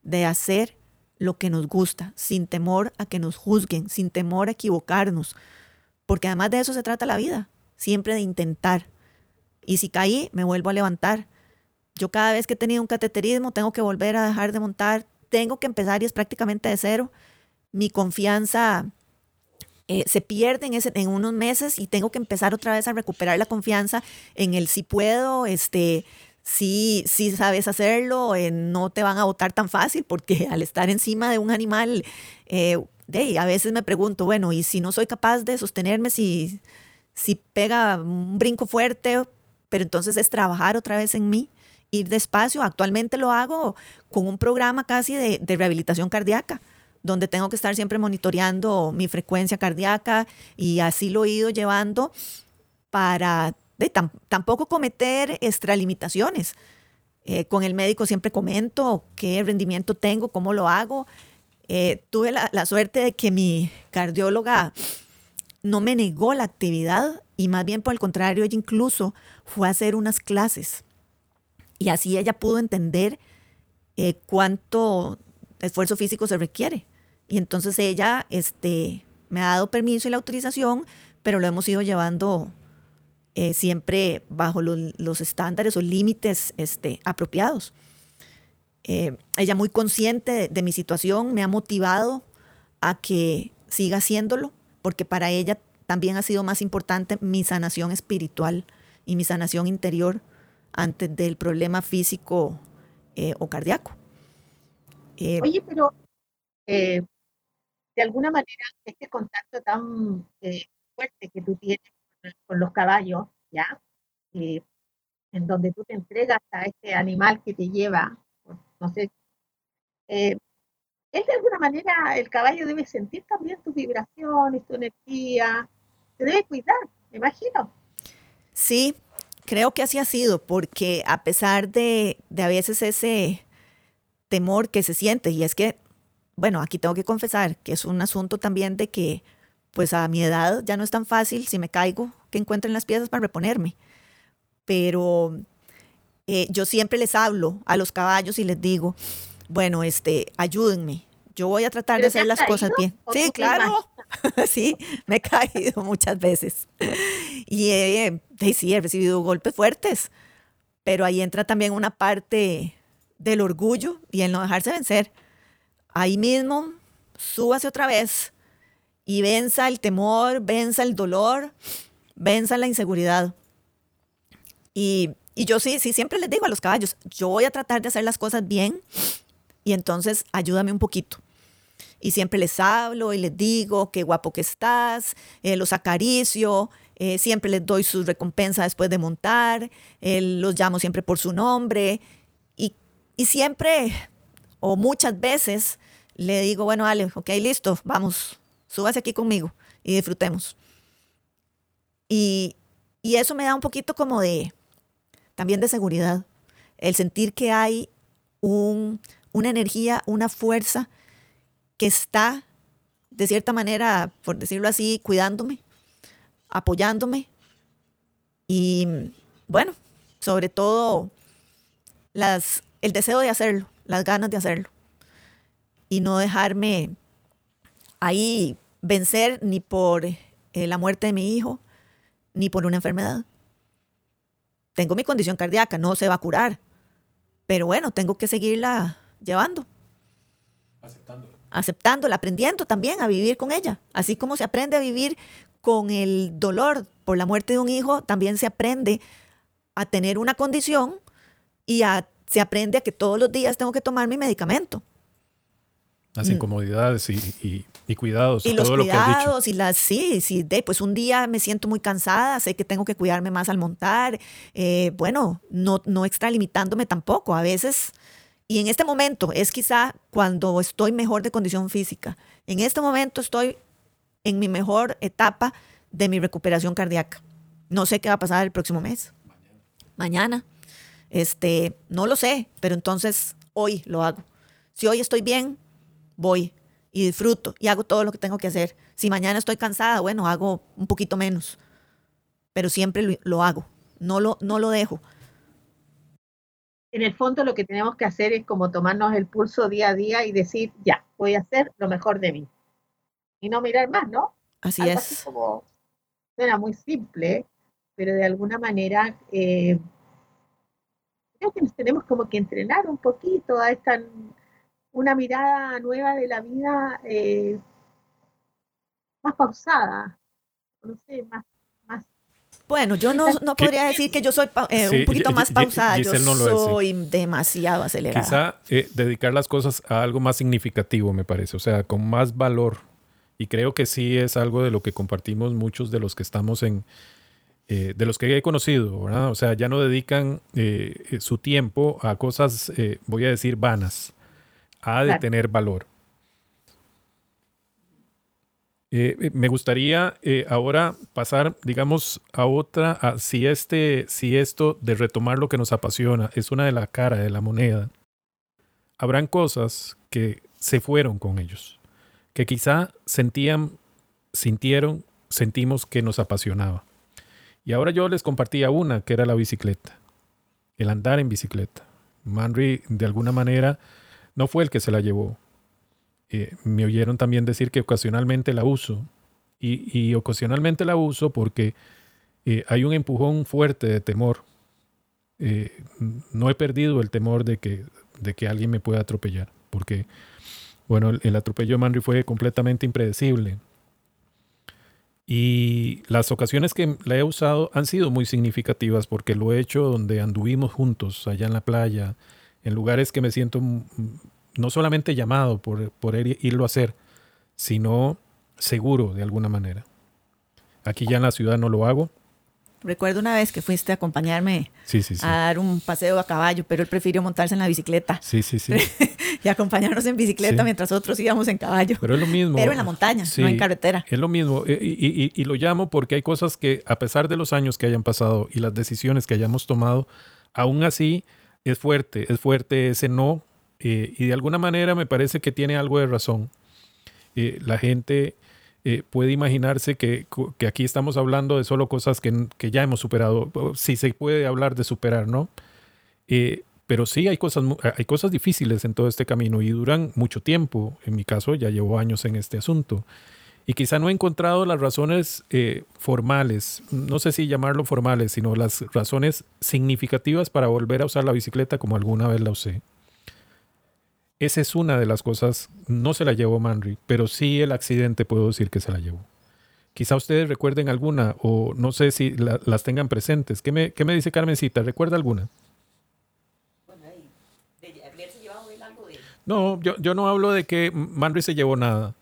Speaker 3: de hacer lo que nos gusta, sin temor a que nos juzguen, sin temor a equivocarnos, porque además de eso se trata la vida, siempre de intentar. Y si caí, me vuelvo a levantar. Yo cada vez que he tenido un cateterismo tengo que volver a dejar de montar, tengo que empezar y es prácticamente de cero. Mi confianza eh, se pierde en, unos meses y tengo que empezar otra vez a recuperar la confianza en el si puedo, este, si, si sabes hacerlo, eh, no te van a votar tan fácil porque al estar encima de un animal, eh, de, a veces me pregunto, bueno, ¿y si no soy capaz de sostenerme, si, si pega un brinco fuerte? Pero entonces es trabajar otra vez en mí, ir despacio. Actualmente lo hago con un programa casi de, de rehabilitación cardíaca donde tengo que estar siempre monitoreando mi frecuencia cardíaca y así lo he ido llevando para de, tampoco cometer extralimitaciones. Eh, con el médico siempre comento qué rendimiento tengo, cómo lo hago. Eh, tuve la, la, suerte de que mi cardióloga no me negó la actividad y más bien por el contrario, ella incluso fue a hacer unas clases. Y así ella pudo entender eh, cuánto esfuerzo físico se requiere. Y entonces ella este, me ha dado permiso y la autorización, pero lo hemos ido llevando eh, siempre bajo los estándares o límites este, apropiados. Eh, ella muy consciente de, mi situación me ha motivado a que siga haciéndolo, porque para ella también ha sido más importante mi sanación espiritual y mi sanación interior antes del problema físico eh, o cardíaco.
Speaker 5: Oye, pero de alguna manera este contacto tan eh, fuerte que tú tienes con, los caballos, ¿ya? Eh, en donde tú te entregas a este animal que te lleva, no sé, eh, de alguna manera el caballo debe sentir también tus vibraciones, tu energía, te debe cuidar, me imagino.
Speaker 3: Sí, creo que así ha sido, porque a pesar de, de a veces ese temor que se siente, y es que bueno, aquí tengo que confesar que es un asunto también de que, pues a mi edad ya no es tan fácil, si me caigo, que encuentren las piezas para reponerme. Pero eh, yo siempre les hablo a los caballos y les digo, bueno, este, ayúdenme. Yo voy a tratar de hacer las cosas bien. Sí, claro. sí, me he caído muchas veces. Y eh, sí, he recibido golpes fuertes. Pero ahí entra también una parte del orgullo y el no dejarse vencer ahí mismo, súbase otra vez y venza el temor, venza el dolor, venza la inseguridad. Y, yo sí, sí, siempre les digo a los caballos, yo voy a tratar de hacer las cosas bien y entonces ayúdame un poquito. Y siempre les hablo y les digo qué guapo que estás, eh, los acaricio, eh, siempre les doy su recompensa después de montar, eh, los llamo siempre por su nombre y, y siempre o muchas veces le digo, bueno, Ale, ok, listo, vamos, súbase aquí conmigo y disfrutemos. Y, y eso me da un poquito como de, también de seguridad, el sentir que hay un, una energía, una fuerza que está, de cierta manera, por decirlo así, cuidándome, apoyándome y, bueno, sobre todo las, el deseo de hacerlo, las ganas de hacerlo y no dejarme ahí vencer ni por eh, la muerte de mi hijo, ni por una enfermedad. Tengo mi condición cardíaca, no se va a curar, pero bueno, tengo que seguirla llevando. Aceptándola. Aceptándola, aprendiendo también a vivir con ella. Así como se aprende a vivir con el dolor por la muerte de un hijo, también se aprende a tener una condición y se aprende a que todos los días tengo que tomar mi medicamento.
Speaker 2: Las mm. incomodidades y, y, cuidados.
Speaker 3: Y todo los lo cuidados y las, sí, sí, de, pues un día me siento muy cansada, sé que tengo que cuidarme más al montar. Eh, bueno, no, no extralimitándome tampoco. A veces, y en este momento es quizá cuando estoy mejor de condición física. En este momento estoy en mi mejor etapa de mi recuperación cardíaca. No sé qué va a pasar el próximo mes. Mañana. Mañana. Este, no lo sé, pero entonces hoy lo hago. Si hoy estoy bien, voy y disfruto y hago todo lo que tengo que hacer. Si mañana estoy cansada, bueno, hago un poquito menos, pero siempre lo, hago, no lo, no lo dejo.
Speaker 5: en el fondo lo que tenemos que hacer es como tomarnos el pulso día a día y decir, ya, voy a hacer lo mejor de mí. Y no mirar más, ¿no?
Speaker 3: Así es.
Speaker 5: Así como, era muy simple, pero de alguna manera eh, creo que nos tenemos como que entrenar un poquito a esta una mirada nueva de la vida eh, más pausada, no sé, más
Speaker 3: bueno, yo no, no podría decir que yo soy eh, un poquito más pausada, yo soy demasiado acelerada.
Speaker 2: Quizá eh, dedicar las cosas a algo más significativo, me parece, o sea, con más valor. Y creo que sí es algo de lo que compartimos muchos de los que estamos en, eh, de los que he conocido, ¿verdad? O sea, ya no dedican su tiempo a cosas, voy a decir, vanas, a de tener valor. Eh, eh, me gustaría eh, ahora pasar, digamos, a otra, a si, este, si esto de retomar lo que nos apasiona es una de las caras de la moneda, habrán cosas que se fueron con ellos, que quizá sentían, sintieron, sentimos que nos apasionaba. Y ahora yo les compartía una, que era la bicicleta, el andar en bicicleta. Manry, de alguna manera, no fue el que se la llevó, eh, me oyeron también decir que ocasionalmente la uso. Y, ocasionalmente la uso porque eh, hay un empujón fuerte de temor. Eh, no he perdido el temor de que, de que alguien me pueda atropellar. Porque, bueno, el, atropello de Manry fue completamente impredecible. Y las ocasiones que la he usado han sido muy significativas porque lo he hecho donde anduvimos juntos, allá en la playa, en lugares que me siento no solamente llamado por, por irlo a hacer, sino seguro de alguna manera. Aquí ya en la ciudad no lo hago.
Speaker 3: Recuerdo una vez que fuiste a acompañarme a dar un paseo a caballo, pero él prefirió montarse en la bicicleta.
Speaker 2: Sí, sí, sí.
Speaker 3: y acompañarnos en bicicleta mientras otros íbamos en caballo.
Speaker 2: Pero es lo mismo.
Speaker 3: Pero en la montaña, no en carretera.
Speaker 2: Es lo mismo. Eh, y, y, lo llamo porque hay cosas que, a pesar de los años que hayan pasado y las decisiones que hayamos tomado, aún así es fuerte, es fuerte ese no eh, y de alguna manera me parece que tiene algo de razón. Eh, la gente eh, puede imaginarse que, que, aquí estamos hablando de solo cosas que, que, ya hemos superado. Si se puede hablar de superar, ¿no? pero sí hay cosas, hay cosas difíciles en todo este camino y duran mucho tiempo. En mi caso ya llevo años en este asunto. Y quizá no he encontrado las razones formales, no sé si llamarlo formales, sino las razones significativas para volver a usar la bicicleta como alguna vez la usé. Esa es una de las cosas, no se la llevó Manry, pero sí el accidente puedo decir que se la llevó. Quizá ustedes recuerden alguna o no sé si las tengan presentes. ¿Qué me, ¿Qué me dice Carmencita? ¿Recuerda alguna? No, yo, yo no hablo de que Manry se llevó nada.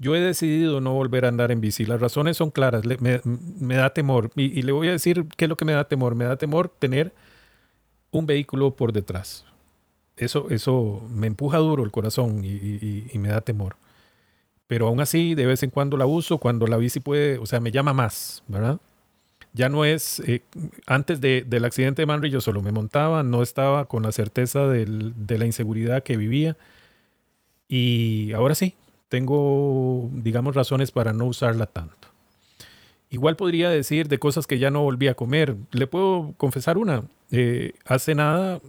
Speaker 2: Yo he decidido no volver a andar en bici. Las razones son claras. me, da temor. Y, le voy a decir qué es lo que me da temor. Me da temor tener un vehículo por detrás eso, eso me empuja duro el corazón y, me da temor. Pero aún así, de vez en cuando la uso, cuando la bici puede, o sea, me llama más, ¿verdad? Ya no es, eh, antes del accidente de Manry yo solo me montaba, no estaba con la certeza de la inseguridad que vivía. Y ahora sí, tengo, digamos, razones para no usarla tanto. Igual podría decir de cosas que ya no volví a comer. Le puedo confesar una. Eh, hace nada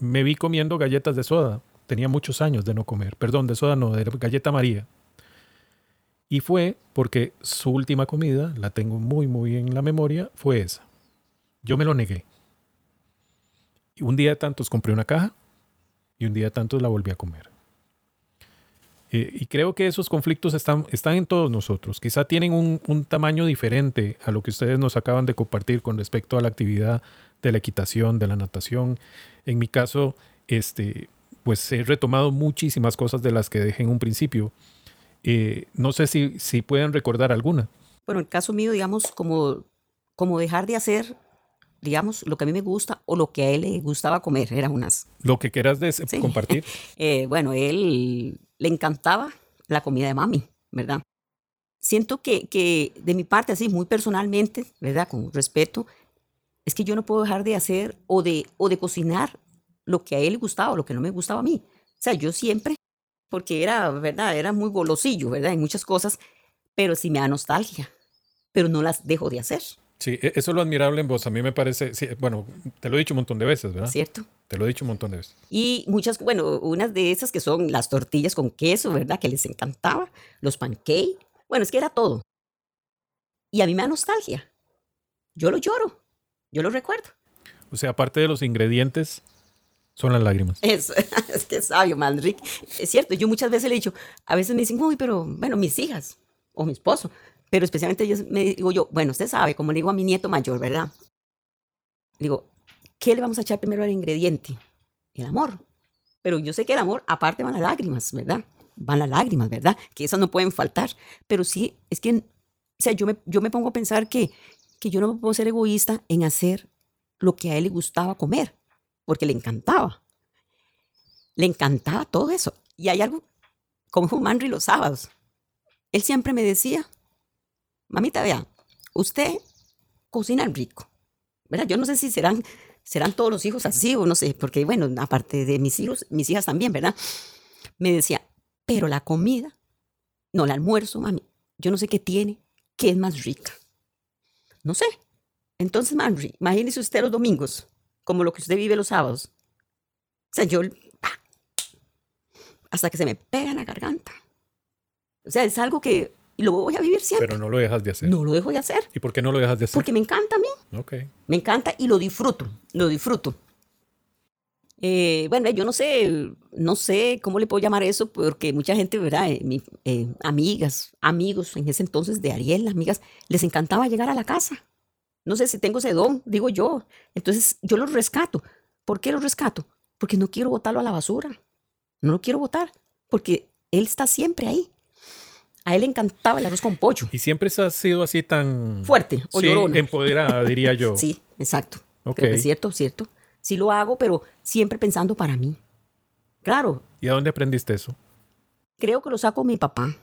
Speaker 2: me vi comiendo galletas de soda. Tenía muchos años de no comer. Perdón, de soda no, de galleta María. Y fue porque su última comida, la tengo muy, muy en la memoria, fue esa. Yo me lo negué. Y un día de tantos compré una caja y un día de tantos la volví a comer. Eh, y creo que esos conflictos están, están en todos nosotros. Quizá tienen un, un, tamaño diferente a lo que ustedes nos acaban de compartir con respecto a la actividad de la equitación, de la natación. En mi caso, este, pues he retomado muchísimas cosas de las que dejé en un principio. Eh, no sé si, si pueden recordar alguna.
Speaker 4: Bueno, en el caso mío, digamos, como, como dejar de hacer digamos, lo que a mí me gusta o lo que a él le gustaba comer, eran unas.
Speaker 2: Lo que quieras compartir.
Speaker 4: eh, bueno, él le encantaba la comida de mami, ¿verdad? Siento que, que de mi parte, así, muy personalmente, ¿verdad? Con respeto, es que yo no puedo dejar de hacer o de, o de cocinar lo que a él le gustaba o lo que no me gustaba a mí. O sea, yo siempre, porque era, ¿verdad? Era muy golosillo, ¿verdad? En muchas cosas, pero sí me da nostalgia, pero no las dejo de hacer.
Speaker 2: Sí, e, eso es lo admirable en vos. A mí me parece, sí, bueno, te lo he dicho un montón de veces, ¿verdad?
Speaker 4: ¿Cierto?
Speaker 2: Te lo he dicho un montón de veces.
Speaker 4: Y muchas, bueno, unas de esas que son las tortillas con queso, ¿verdad? Que les encantaba, los pancakes. Bueno, es que era todo. Y a mí me da nostalgia. Yo lo lloro, yo lo recuerdo.
Speaker 2: O sea, aparte de los ingredientes, son las lágrimas.
Speaker 4: Eso, es que es sabio, Manrique. Es cierto, yo muchas veces le he dicho, a veces me dicen, uy, pero bueno, mis hijas o mi esposo, pero especialmente yo me digo yo, bueno, usted sabe, como le digo a mi nieto mayor, ¿verdad? Digo, ¿qué le vamos a echar primero al ingrediente? El amor. Pero yo sé que el amor, aparte van las lágrimas, ¿verdad? Van las lágrimas, ¿verdad? Que esas no pueden faltar. Pero sí, es que, o sea, yo me, yo me pongo a pensar que, que yo no puedo ser egoísta en hacer lo que a él le gustaba comer, porque le encantaba. Le encantaba todo eso. Y hay algo, como Manri los sábados. Él siempre me decía, mamita, vea, usted cocina rico, ¿verdad? Yo no sé si serán, serán todos los hijos así o no sé, porque bueno, aparte de mis hijos, mis hijas también, ¿verdad? Me decía, pero la comida, no, el almuerzo, mami, yo no sé qué tiene, que es más rica. No sé. Entonces, Manri, imagínese usted los domingos, como lo que usted vive los sábados. O sea, yo, hasta que se me pega en la garganta. O sea, es algo que y lo voy a vivir siempre.
Speaker 2: Pero no lo dejas de hacer.
Speaker 4: No lo dejo de hacer.
Speaker 2: ¿Y por qué no lo dejas de hacer?
Speaker 4: Porque me encanta a mí.
Speaker 2: Ok.
Speaker 4: Me encanta y lo disfruto, lo disfruto. Eh, bueno, yo no sé, no sé cómo le puedo llamar eso, porque mucha gente, ¿verdad? Eh, mi, eh, amigas, amigos en ese entonces de Ariel, amigas, les encantaba llegar a la casa. No sé si tengo ese don, digo yo. Entonces yo los rescato. ¿Por qué los rescato? Porque no quiero botarlo a la basura. No lo quiero botar, porque él está siempre ahí. A él le encantaba el arroz con pollo.
Speaker 2: Y siempre ha sido así tan...
Speaker 4: Fuerte o
Speaker 2: sí,
Speaker 4: llorona.
Speaker 2: empoderada, diría yo.
Speaker 4: Sí, exacto.
Speaker 2: Ok.
Speaker 4: Creo que es cierto, cierto. Sí lo hago, pero siempre pensando para mí. Claro,
Speaker 2: ¿Y a dónde aprendiste eso?
Speaker 4: creo que lo saco mi papá.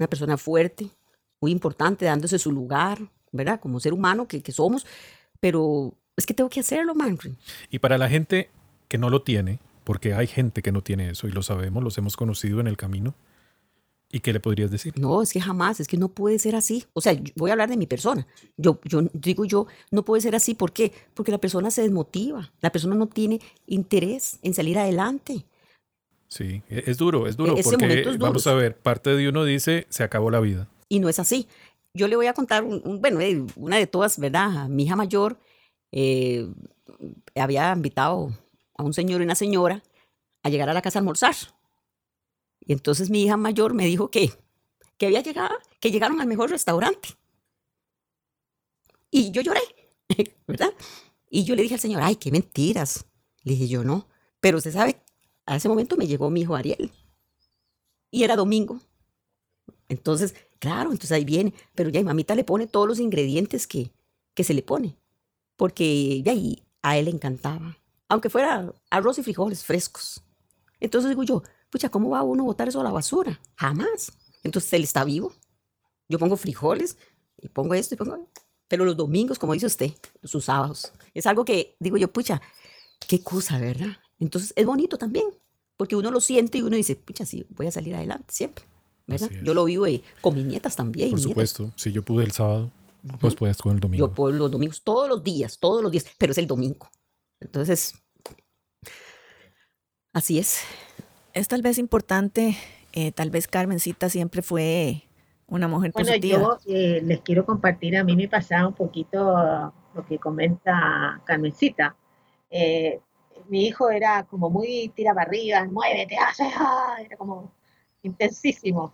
Speaker 4: Una persona fuerte, muy importante, dándose su lugar, ¿verdad? Como ser humano que, que somos. Pero es que tengo que hacerlo, Manfred.
Speaker 2: Y para la gente que no lo tiene, porque hay gente que no tiene eso y lo sabemos, los hemos conocido en el camino, ¿y qué le podrías decir?
Speaker 4: No, es que jamás, es que no puede ser así. O sea, voy a hablar de mi persona. Yo, yo digo yo, no puede ser así. ¿Por qué? Porque la persona se desmotiva. La persona no tiene interés en salir adelante.
Speaker 2: Sí, e- es duro, es duro,
Speaker 4: E-, Ese
Speaker 2: porque
Speaker 4: es duro.
Speaker 2: vamos a ver, parte de uno dice, se acabó la vida.
Speaker 4: Y no es así. Yo le voy a contar, un, un- bueno, eh, una de todas, ¿verdad? Mi hija mayor eh, había invitado a un señor y una señora a llegar a la casa a almorzar. Y entonces mi hija mayor me dijo que, que había llegado, que llegaron al mejor restaurante. Y yo lloré, ¿verdad? Y yo le dije al señor, ay, qué mentiras. Le dije yo, no. Pero usted sabe, a ese momento me llegó mi hijo Ariel. Y era domingo. Entonces, claro, entonces ahí viene. Pero ya, y mamita le pone todos los ingredientes que, que se le pone. Porque ya, y a él le encantaba. Aunque fuera arroz y frijoles frescos. Entonces digo yo, pucha, ¿cómo va uno a botar eso a la basura? Jamás. Entonces él está vivo. Yo pongo frijoles y pongo esto y pongo... Pero los domingos, como dice usted, sus sábados. Es algo que digo yo, pucha, qué cosa, ¿verdad? Entonces es bonito también. Porque uno lo siente y uno dice, pucha, sí, voy a salir adelante siempre. ¿verdad? Yo lo vivo eh, con mis nietas también.
Speaker 2: Por
Speaker 4: nietas.
Speaker 2: supuesto, si yo pude el sábado, pues puedes con el domingo.
Speaker 4: Yo por los domingos, todos los días, todos los días, pero es el domingo. Entonces, así es.
Speaker 3: Es tal vez importante, eh, tal vez Carmencita siempre fue una mujer
Speaker 5: Bueno,
Speaker 3: positiva.
Speaker 5: yo eh, les quiero compartir, a mí me pasaba un poquito lo que comenta Carmencita. Eh, mi hijo era como muy tira para arriba, muévete, hace, ah, era como intensísimo.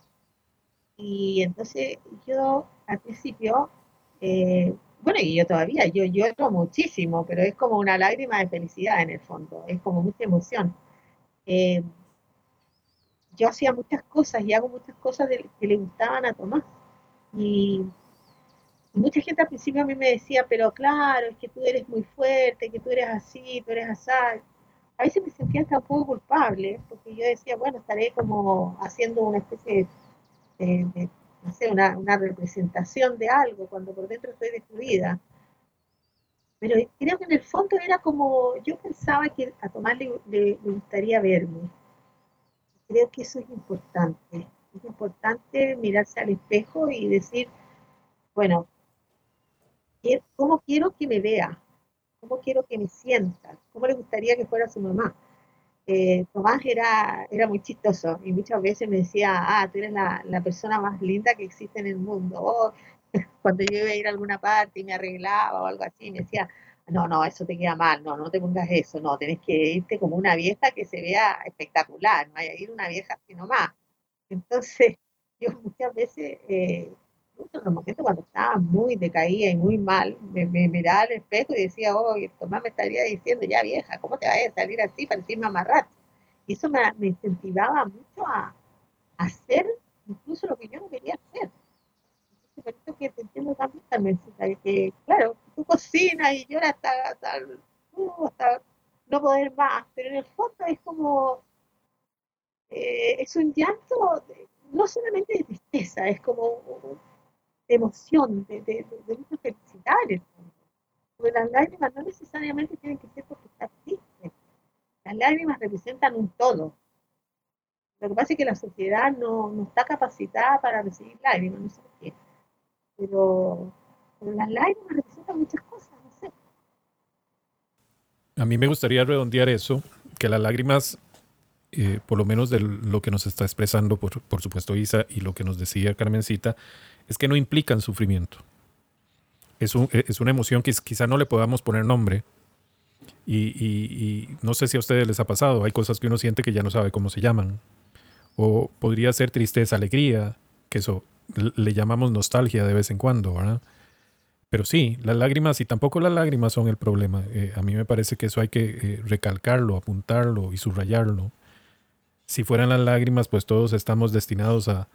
Speaker 5: Y entonces yo al principio, eh, bueno, y yo todavía, yo lloro muchísimo, pero es como una lágrima de felicidad en el fondo, es como mucha emoción. Eh, yo hacía muchas cosas y hago muchas cosas que le gustaban a Tomás. Y, mucha gente al principio a mí me decía, pero claro, es que tú eres muy fuerte, que tú eres así, tú eres así. A veces me sentía hasta un poco culpable, porque yo decía, bueno, estaré como haciendo una especie de, no sé, una, una representación de algo, cuando por dentro estoy destruida. Pero creo que en el fondo era como, yo pensaba que a Tomás le, le- le gustaría verme. Creo que eso es importante. Es importante mirarse al espejo y decir, bueno, ¿cómo quiero que me vea? ¿Cómo quiero que me sienta? ¿Cómo le gustaría que fuera su mamá? Eh, Tomás era, era muy chistoso y muchas veces me decía, ah, tú eres la, la persona más linda que existe en el mundo. Oh, cuando yo iba a ir a alguna parte y me arreglaba o algo así, me decía, no, no, eso te queda mal, no, no te pongas eso, no, tenés que irte como una vieja que se vea espectacular, no vaya a ir una vieja así nomás. Entonces, yo muchas veces, eh, en los momentos cuando estaba muy decaída y muy mal, me, miraba al espejo y decía, oh, Tomás me estaría diciendo, ya vieja, ¿cómo te vas a salir así para decir mamarracho? Y eso me, incentivaba mucho a, hacer incluso lo que yo no quería hacer. Que te entiendo también, que, claro, tú cocinas y lloras hasta, hasta, uh, hasta no poder más, pero en el fondo es como, eh, es un llanto, no solamente de tristeza, es como de emoción, de, de, de, mucha felicidad Porque las lágrimas no necesariamente tienen que ser porque estás triste. Las lágrimas representan un todo. Lo que pasa es que la sociedad no, no está capacitada para recibir lágrimas, no sé qué. Pero, las lágrimas muchas cosas, no sé.
Speaker 2: A mí me gustaría redondear eso, que las lágrimas eh, por lo menos de lo que nos está expresando, por, por, supuesto, Isa, y lo que nos decía Carmencita, es que no implican sufrimiento. Es, un, es una emoción que quizá no le podamos poner nombre. Y, y, no sé si a ustedes les ha pasado, hay cosas que uno siente que ya no sabe cómo se llaman. O podría ser tristeza, alegría, que eso le llamamos nostalgia de vez en cuando, ¿verdad? Pero sí, las lágrimas, y tampoco las lágrimas son el problema. Eh, a mí me parece que eso hay que eh, recalcarlo, apuntarlo y subrayarlo si fueran las lágrimas, pues todos estamos destinados a,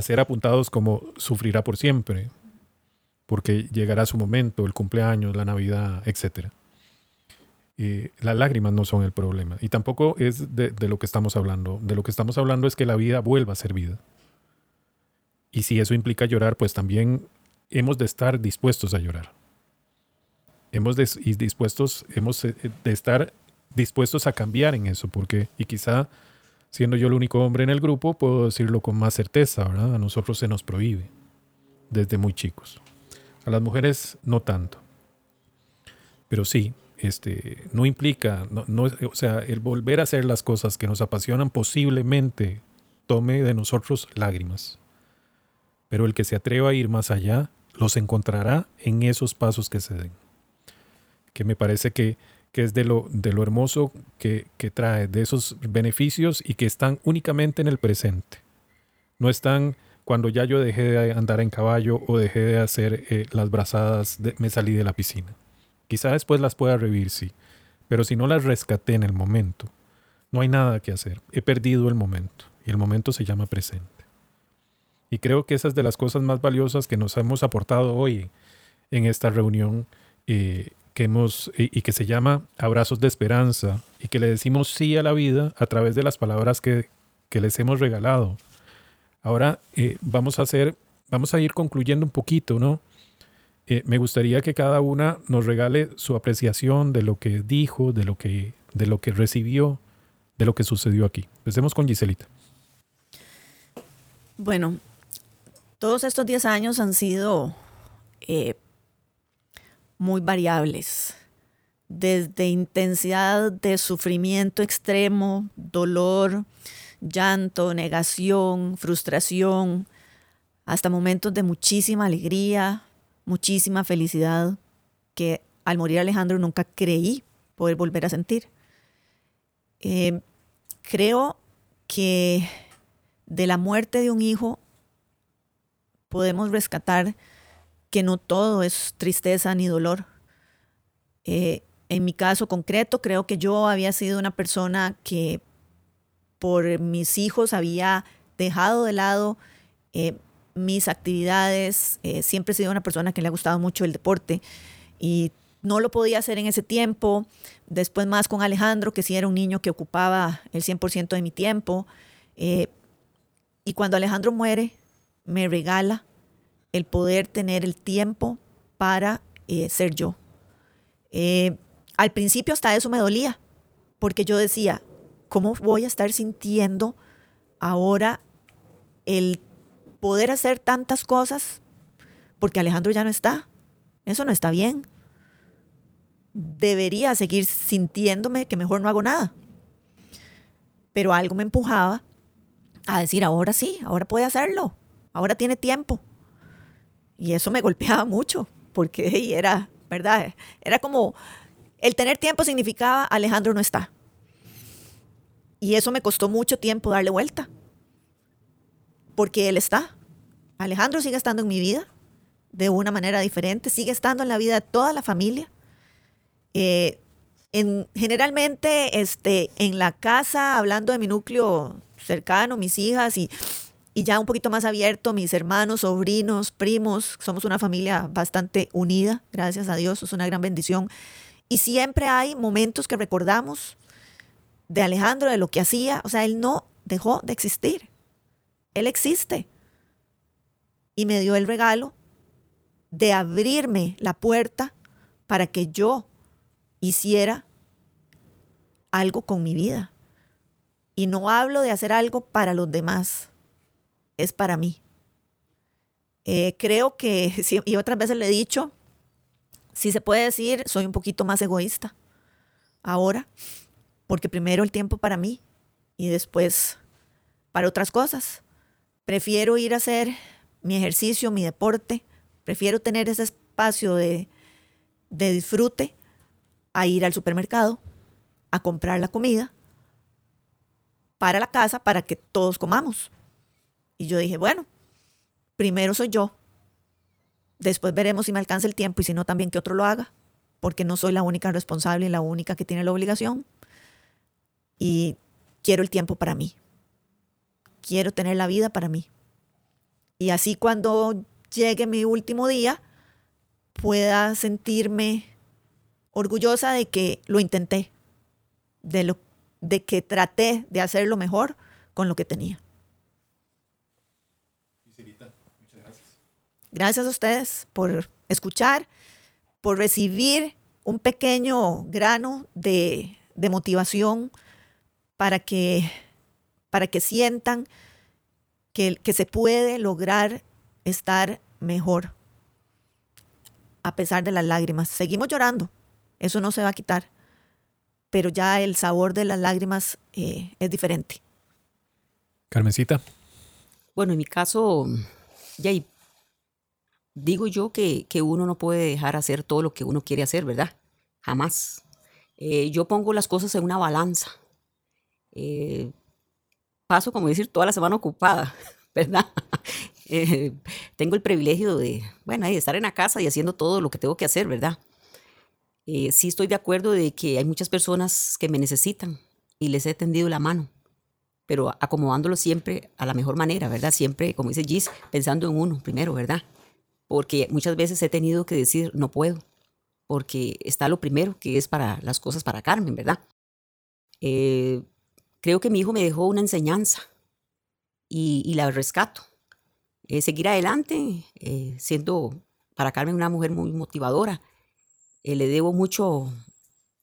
Speaker 2: ser apuntados como sufrirá por siempre, porque llegará su momento, el cumpleaños, la Navidad, etc. las lágrimas no son el problema. Y tampoco es de, de, lo que estamos hablando. De lo que estamos hablando es que la vida vuelva a ser vida. Y si eso implica llorar, pues también hemos de estar dispuestos a llorar. Hemos de, y dispuestos, hemos de estar dispuestos a cambiar en eso, porque, y quizá siendo yo el único hombre en el grupo, puedo decirlo con más certeza, ¿verdad? A nosotros se nos prohíbe desde muy chicos. A las mujeres no tanto. Pero sí, este, no implica, no, o sea, el volver a hacer las cosas que nos apasionan posiblemente tome de nosotros lágrimas. Pero el que se atreva a ir más allá, los encontrará en esos pasos que se den. Que me parece que que es de lo, de lo hermoso que, trae, de esos beneficios y que están únicamente en el presente. No están cuando ya yo dejé de andar en caballo o dejé de hacer eh, las brazadas, me salí de la piscina. Quizá después las pueda revivir, sí, pero si no las rescaté en el momento, no hay nada que hacer. He perdido el momento y el momento se llama presente. Y creo que esa es de las cosas más valiosas que nos hemos aportado hoy en esta reunión eh, que hemos y, que se llama Abrazos de Esperanza y que le decimos sí a la vida a través de las palabras que, les hemos regalado. Ahora eh, vamos a hacer, vamos a ir concluyendo un poquito, ¿no? Eh, me gustaría que cada una nos regale su apreciación de lo que dijo, de lo que, de lo que recibió, de lo que sucedió aquí. Empecemos con Giselita.
Speaker 3: Bueno, todos estos 10 años han sido eh, muy variables, desde intensidad de sufrimiento extremo, dolor, llanto, negación, frustración, hasta momentos de muchísima alegría, muchísima felicidad, que al morir Alejandro nunca creí poder volver a sentir. Eh, creo que de la muerte de un hijo podemos rescatar que no todo es tristeza ni dolor. Eh, en mi caso concreto, creo que yo había sido una persona que por mis hijos había dejado de lado eh, mis actividades. Eh, siempre he sido una persona que le ha gustado mucho el deporte y no lo podía hacer en ese tiempo. Después más con Alejandro, que sí era un niño que ocupaba el 100% de mi tiempo. y cuando Alejandro muere, me regala el poder tener el tiempo para eh, ser yo. Eh, al principio hasta eso me dolía, porque yo decía, ¿cómo voy a estar sintiendo ahora el poder hacer tantas cosas? Porque Alejandro ya no está. Eso no está bien. Debería seguir sintiéndome que mejor no hago nada. Pero algo me empujaba a decir, ahora sí, ahora puede hacerlo, ahora tiene tiempo. Y eso me golpeaba mucho, porque era, ¿verdad? Era como, el tener tiempo significaba, Alejandro no está. Y eso me costó mucho tiempo darle vuelta, porque él está. Alejandro sigue estando en mi vida de una manera diferente, sigue estando en la vida de toda la familia. Eh, en, generalmente este, en la casa, hablando de mi núcleo cercano, mis hijas y, y ya un poquito más abierto, mis hermanos, sobrinos, primos, somos una familia bastante unida, gracias a Dios, es una gran bendición. Y siempre hay momentos que recordamos de Alejandro, de lo que hacía, o sea, él no dejó de existir, él existe. Y me dio el regalo de abrirme la puerta para que yo hiciera algo con mi vida. Y no hablo de hacer algo para los demás, es para mí. Eh, creo que, y otras veces le he dicho, si se puede decir, soy un poquito más egoísta ahora, porque primero el tiempo para mí y después para otras cosas. Prefiero ir a hacer mi ejercicio, mi deporte, prefiero tener ese espacio de, de disfrute a ir al supermercado a comprar la comida para la casa para que todos comamos. Y yo dije, bueno, primero soy yo, después veremos si me alcanza el tiempo y si no también que otro lo haga, porque no soy la única responsable y la única que tiene la obligación. Y quiero el tiempo para mí. Quiero tener la vida para mí. Y así cuando llegue mi último día, pueda sentirme orgullosa de que lo intenté, de, lo, de que traté de hacer lo mejor con lo que tenía. Gracias a ustedes por escuchar, por recibir un pequeño grano de, de motivación para que, para que sientan que, que se puede lograr estar mejor a pesar de las lágrimas. Seguimos llorando, eso no se va a quitar, pero ya el sabor de las lágrimas eh, es diferente.
Speaker 2: Carmencita.
Speaker 4: Bueno, en mi caso, ya digo yo que, que, uno no puede dejar hacer todo lo que uno quiere hacer, ¿verdad? Jamás. Eh, yo pongo las cosas en una balanza. Eh, paso, como decir, toda la semana ocupada, ¿verdad? Eh, tengo el privilegio de, bueno, de estar en la casa y haciendo todo lo que tengo que hacer, ¿verdad? Sí estoy de acuerdo de que hay muchas personas que me necesitan y les he tendido la mano, pero acomodándolo siempre a la mejor manera, ¿verdad? Siempre, como dice Gis, pensando en uno primero, ¿verdad? Porque muchas veces he tenido que decir, no puedo, porque está lo primero, que es para las cosas para Carmen, ¿verdad? Eh, creo que mi hijo me dejó una enseñanza y, la rescato. Eh, seguir adelante, eh, siendo para Carmen una mujer muy motivadora. Eh, le debo mucho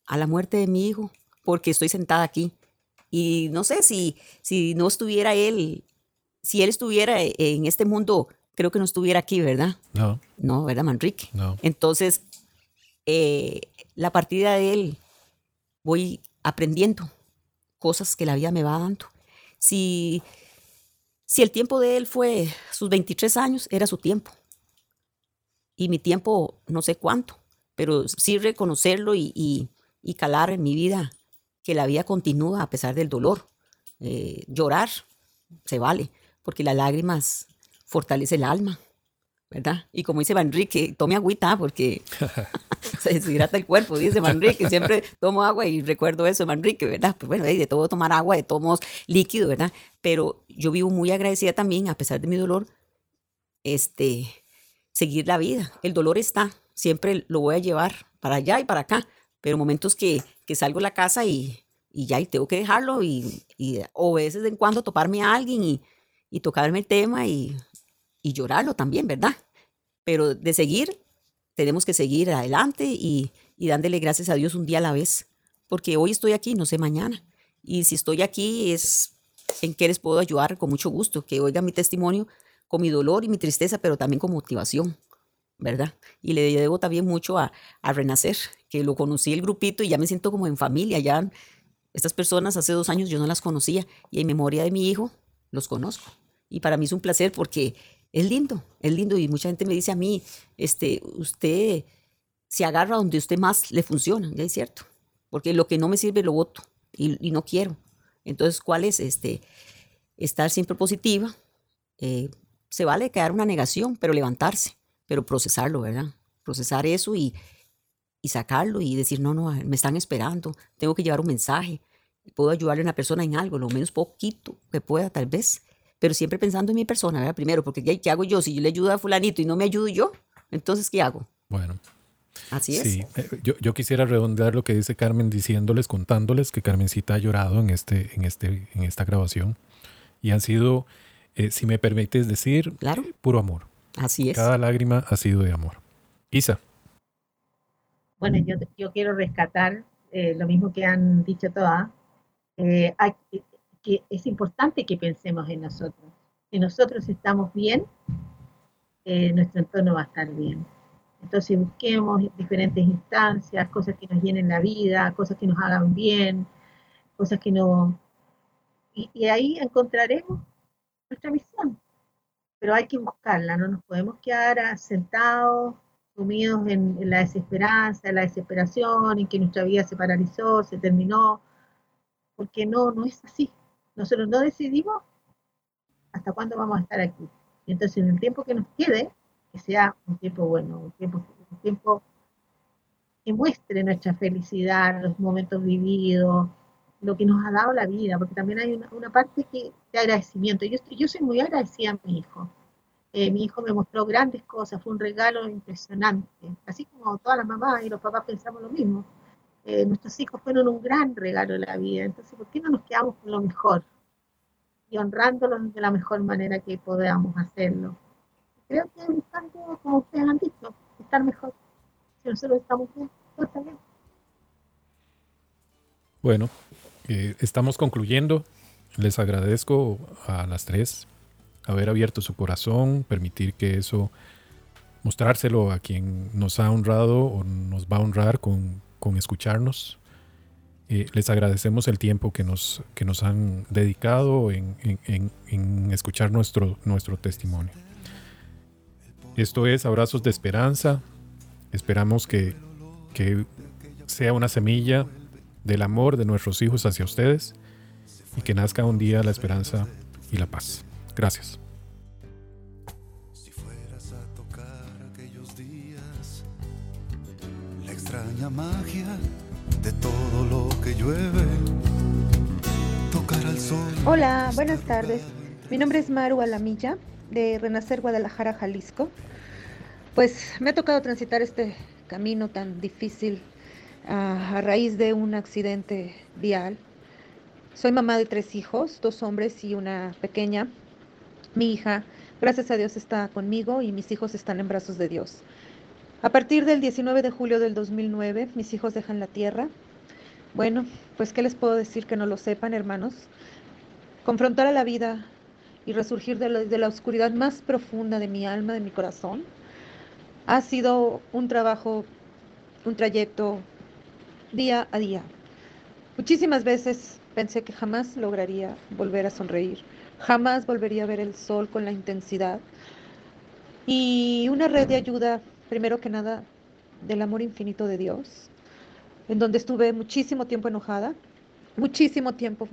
Speaker 4: a la muerte de mi hijo porque estoy sentada aquí. Y no sé si, si no estuviera él, si él estuviera en este mundo, creo que no estuviera aquí, ¿verdad?
Speaker 2: No.
Speaker 4: No, ¿verdad, Manrique?
Speaker 2: No.
Speaker 4: Entonces, la partida de él, voy aprendiendo cosas que la vida me va dando. Si, si el tiempo de él fue sus 23 años, era su tiempo. Y mi tiempo, no sé cuánto, pero sí reconocerlo y, y, calar en mi vida que la vida continúa a pesar del dolor. Eh, llorar se vale, porque las lágrimas fortalece el alma. ¿verdad? Y como dice Manrique, tome agüita porque se deshidrata el cuerpo, dice Manrique, siempre tomo agua y recuerdo eso, Manrique, ¿verdad? Pues bueno, de todo tomar agua, de todos líquido, ¿verdad? Pero yo vivo muy agradecida también, a pesar de mi dolor, este, seguir la vida. El dolor está, siempre lo voy a llevar para allá y para acá, pero momentos que, que salgo de la casa y, y ya y tengo que dejarlo y, y, o veces de en cuando toparme a alguien y, y tocarme el tema y y llorarlo también, ¿verdad? Pero de seguir, tenemos que seguir adelante y, y dándole gracias a Dios un día a la vez, porque hoy estoy aquí, no sé mañana. Y si estoy aquí es en qué les puedo ayudar con mucho gusto, que oigan mi testimonio con mi dolor y mi tristeza, pero también con motivación, ¿verdad? Y le debo también mucho a, a Renacer, que lo conocí el grupito y ya me siento como en familia, ya estas personas hace dos años yo no las conocía y en memoria de mi hijo los conozco. Y para mí es un placer porque es lindo, es lindo y mucha gente me dice a mí, este, usted se agarra donde usted más le funciona, ya es cierto, porque lo que no me sirve lo voto y, no quiero. Entonces, ¿cuál es? Este, estar siempre positiva. Eh, se vale quedar una negación, pero levantarse, pero procesarlo, ¿verdad? Procesar eso y, y sacarlo y decir, no, no, me están esperando, tengo que llevar un mensaje, puedo ayudarle a una persona en algo, lo menos poquito que pueda tal vez, pero siempre pensando en mi persona, ¿verdad? Primero, porque ¿qué, hago yo? Si yo le ayudo a fulanito y no me ayudo yo, entonces, ¿qué hago?
Speaker 2: Bueno.
Speaker 4: Así es.
Speaker 2: Sí, eh, yo, yo, quisiera redondear lo que dice Carmen diciéndoles, contándoles que Carmencita ha llorado en, este, en, este, en esta grabación y han sido, eh, si me permites decir,
Speaker 4: claro.
Speaker 2: puro amor.
Speaker 4: Así es.
Speaker 2: Cada lágrima ha sido de amor. Isa.
Speaker 5: Bueno, yo, yo quiero rescatar eh, lo mismo que han dicho todas. Eh, que es importante que pensemos en nosotros. Si nosotros estamos bien, eh, nuestro entorno va a estar bien. Entonces busquemos diferentes instancias, cosas que nos llenen la vida, cosas que nos hagan bien, cosas que no... Y, ahí encontraremos nuestra misión. Pero hay que buscarla, no nos podemos quedar sentados, sumidos en, en la desesperanza, en la desesperación, en que nuestra vida se paralizó, se terminó, porque no, no es así. Nosotros no decidimos hasta cuándo vamos a estar aquí. Y entonces en el tiempo que nos quede, que sea un tiempo bueno, un tiempo, un tiempo que muestre nuestra felicidad, los momentos vividos, lo que nos ha dado la vida, porque también hay una, parte que, de agradecimiento. Yo, yo soy muy agradecida a mi hijo. Eh, mi hijo me mostró grandes cosas, fue un regalo impresionante, así como todas las mamás y los papás pensamos lo mismo. Eh, nuestros hijos fueron un gran regalo de la vida, entonces, ¿por qué no nos quedamos con lo mejor? Y honrándolos de la mejor manera que podamos hacerlo. Creo que buscando, como ustedes han dicho, estar mejor. Si nosotros estamos bien, todo está bien.
Speaker 2: Bueno, eh, estamos concluyendo. Les agradezco a las tres haber abierto su corazón, permitir que eso, mostrárselo a quien nos ha honrado o nos va a honrar con, con escucharnos. Eh, les agradecemos el tiempo que nos, que nos han dedicado en, en, escuchar nuestro, nuestro testimonio. Esto es Abrazos de Esperanza. Esperamos que, que sea una semilla del amor de nuestros hijos hacia ustedes y que nazca un día la esperanza y la paz. Gracias.
Speaker 6: Magia de todo lo que llueve. Tocar al sol.
Speaker 7: Hola, buenas tardes. Mi nombre es Maru Alamilla, de Renacer Guadalajara, Jalisco. Pues me ha tocado transitar este camino tan difícil a, a raíz de un accidente vial. Soy mamá de tres hijos, dos hombres y una pequeña. Mi hija, gracias a Dios, está conmigo y mis hijos están en brazos de Dios. A partir del 19 de julio del 2009, mis hijos dejan la tierra. Bueno, pues qué les puedo decir que no lo sepan, hermanos. Confrontar a la vida y resurgir de la, de la oscuridad más profunda de mi alma, de mi corazón, ha sido un trabajo, un trayecto día a día. Muchísimas veces pensé que jamás lograría volver a sonreír, jamás volvería a ver el sol con la intensidad. Y una red de ayuda primero que nada, del amor infinito de Dios, en donde estuve muchísimo tiempo enojada, muchísimo tiempo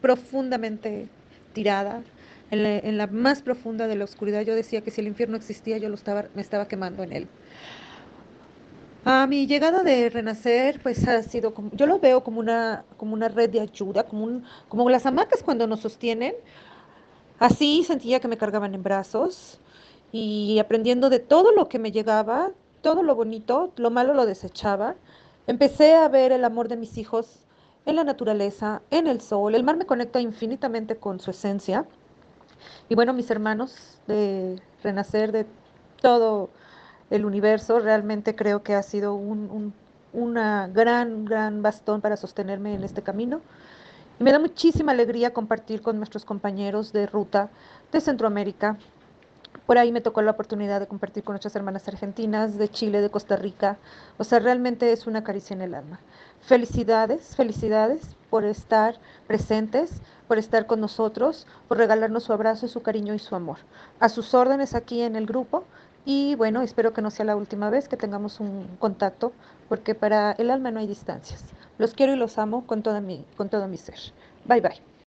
Speaker 7: profundamente tirada, en la, más profunda de la oscuridad. Yo decía que si el infierno existía, yo lo estaba, me estaba quemando en él. A mi llegada de renacer, pues ha sido como, yo lo veo como una, como una red de ayuda, como, como las hamacas cuando nos sostienen. Así sentía que me cargaban en brazos, y aprendiendo de todo lo que me llegaba, todo lo bonito, lo malo lo desechaba. Empecé a ver el amor de mis hijos en la naturaleza, en el sol. El mar me conecta infinitamente con su esencia. Y bueno, mis hermanos de renacer de todo el universo, realmente creo que ha sido un, una gran, gran bastón para sostenerme en este camino. Y me da muchísima alegría compartir con nuestros compañeros de ruta de Centroamérica, Por ahí me tocó la oportunidad de compartir con nuestras hermanas argentinas, de Chile, de Costa Rica. O sea, realmente es una caricia en el alma. Felicidades, felicidades por estar presentes, por estar con nosotros, por regalarnos su abrazo, su cariño y su amor. A sus órdenes aquí en el grupo y bueno, espero que no sea la última vez que tengamos un contacto, porque para el alma no hay distancias. Los quiero y los amo con, toda mi, con todo mi ser. Bye bye.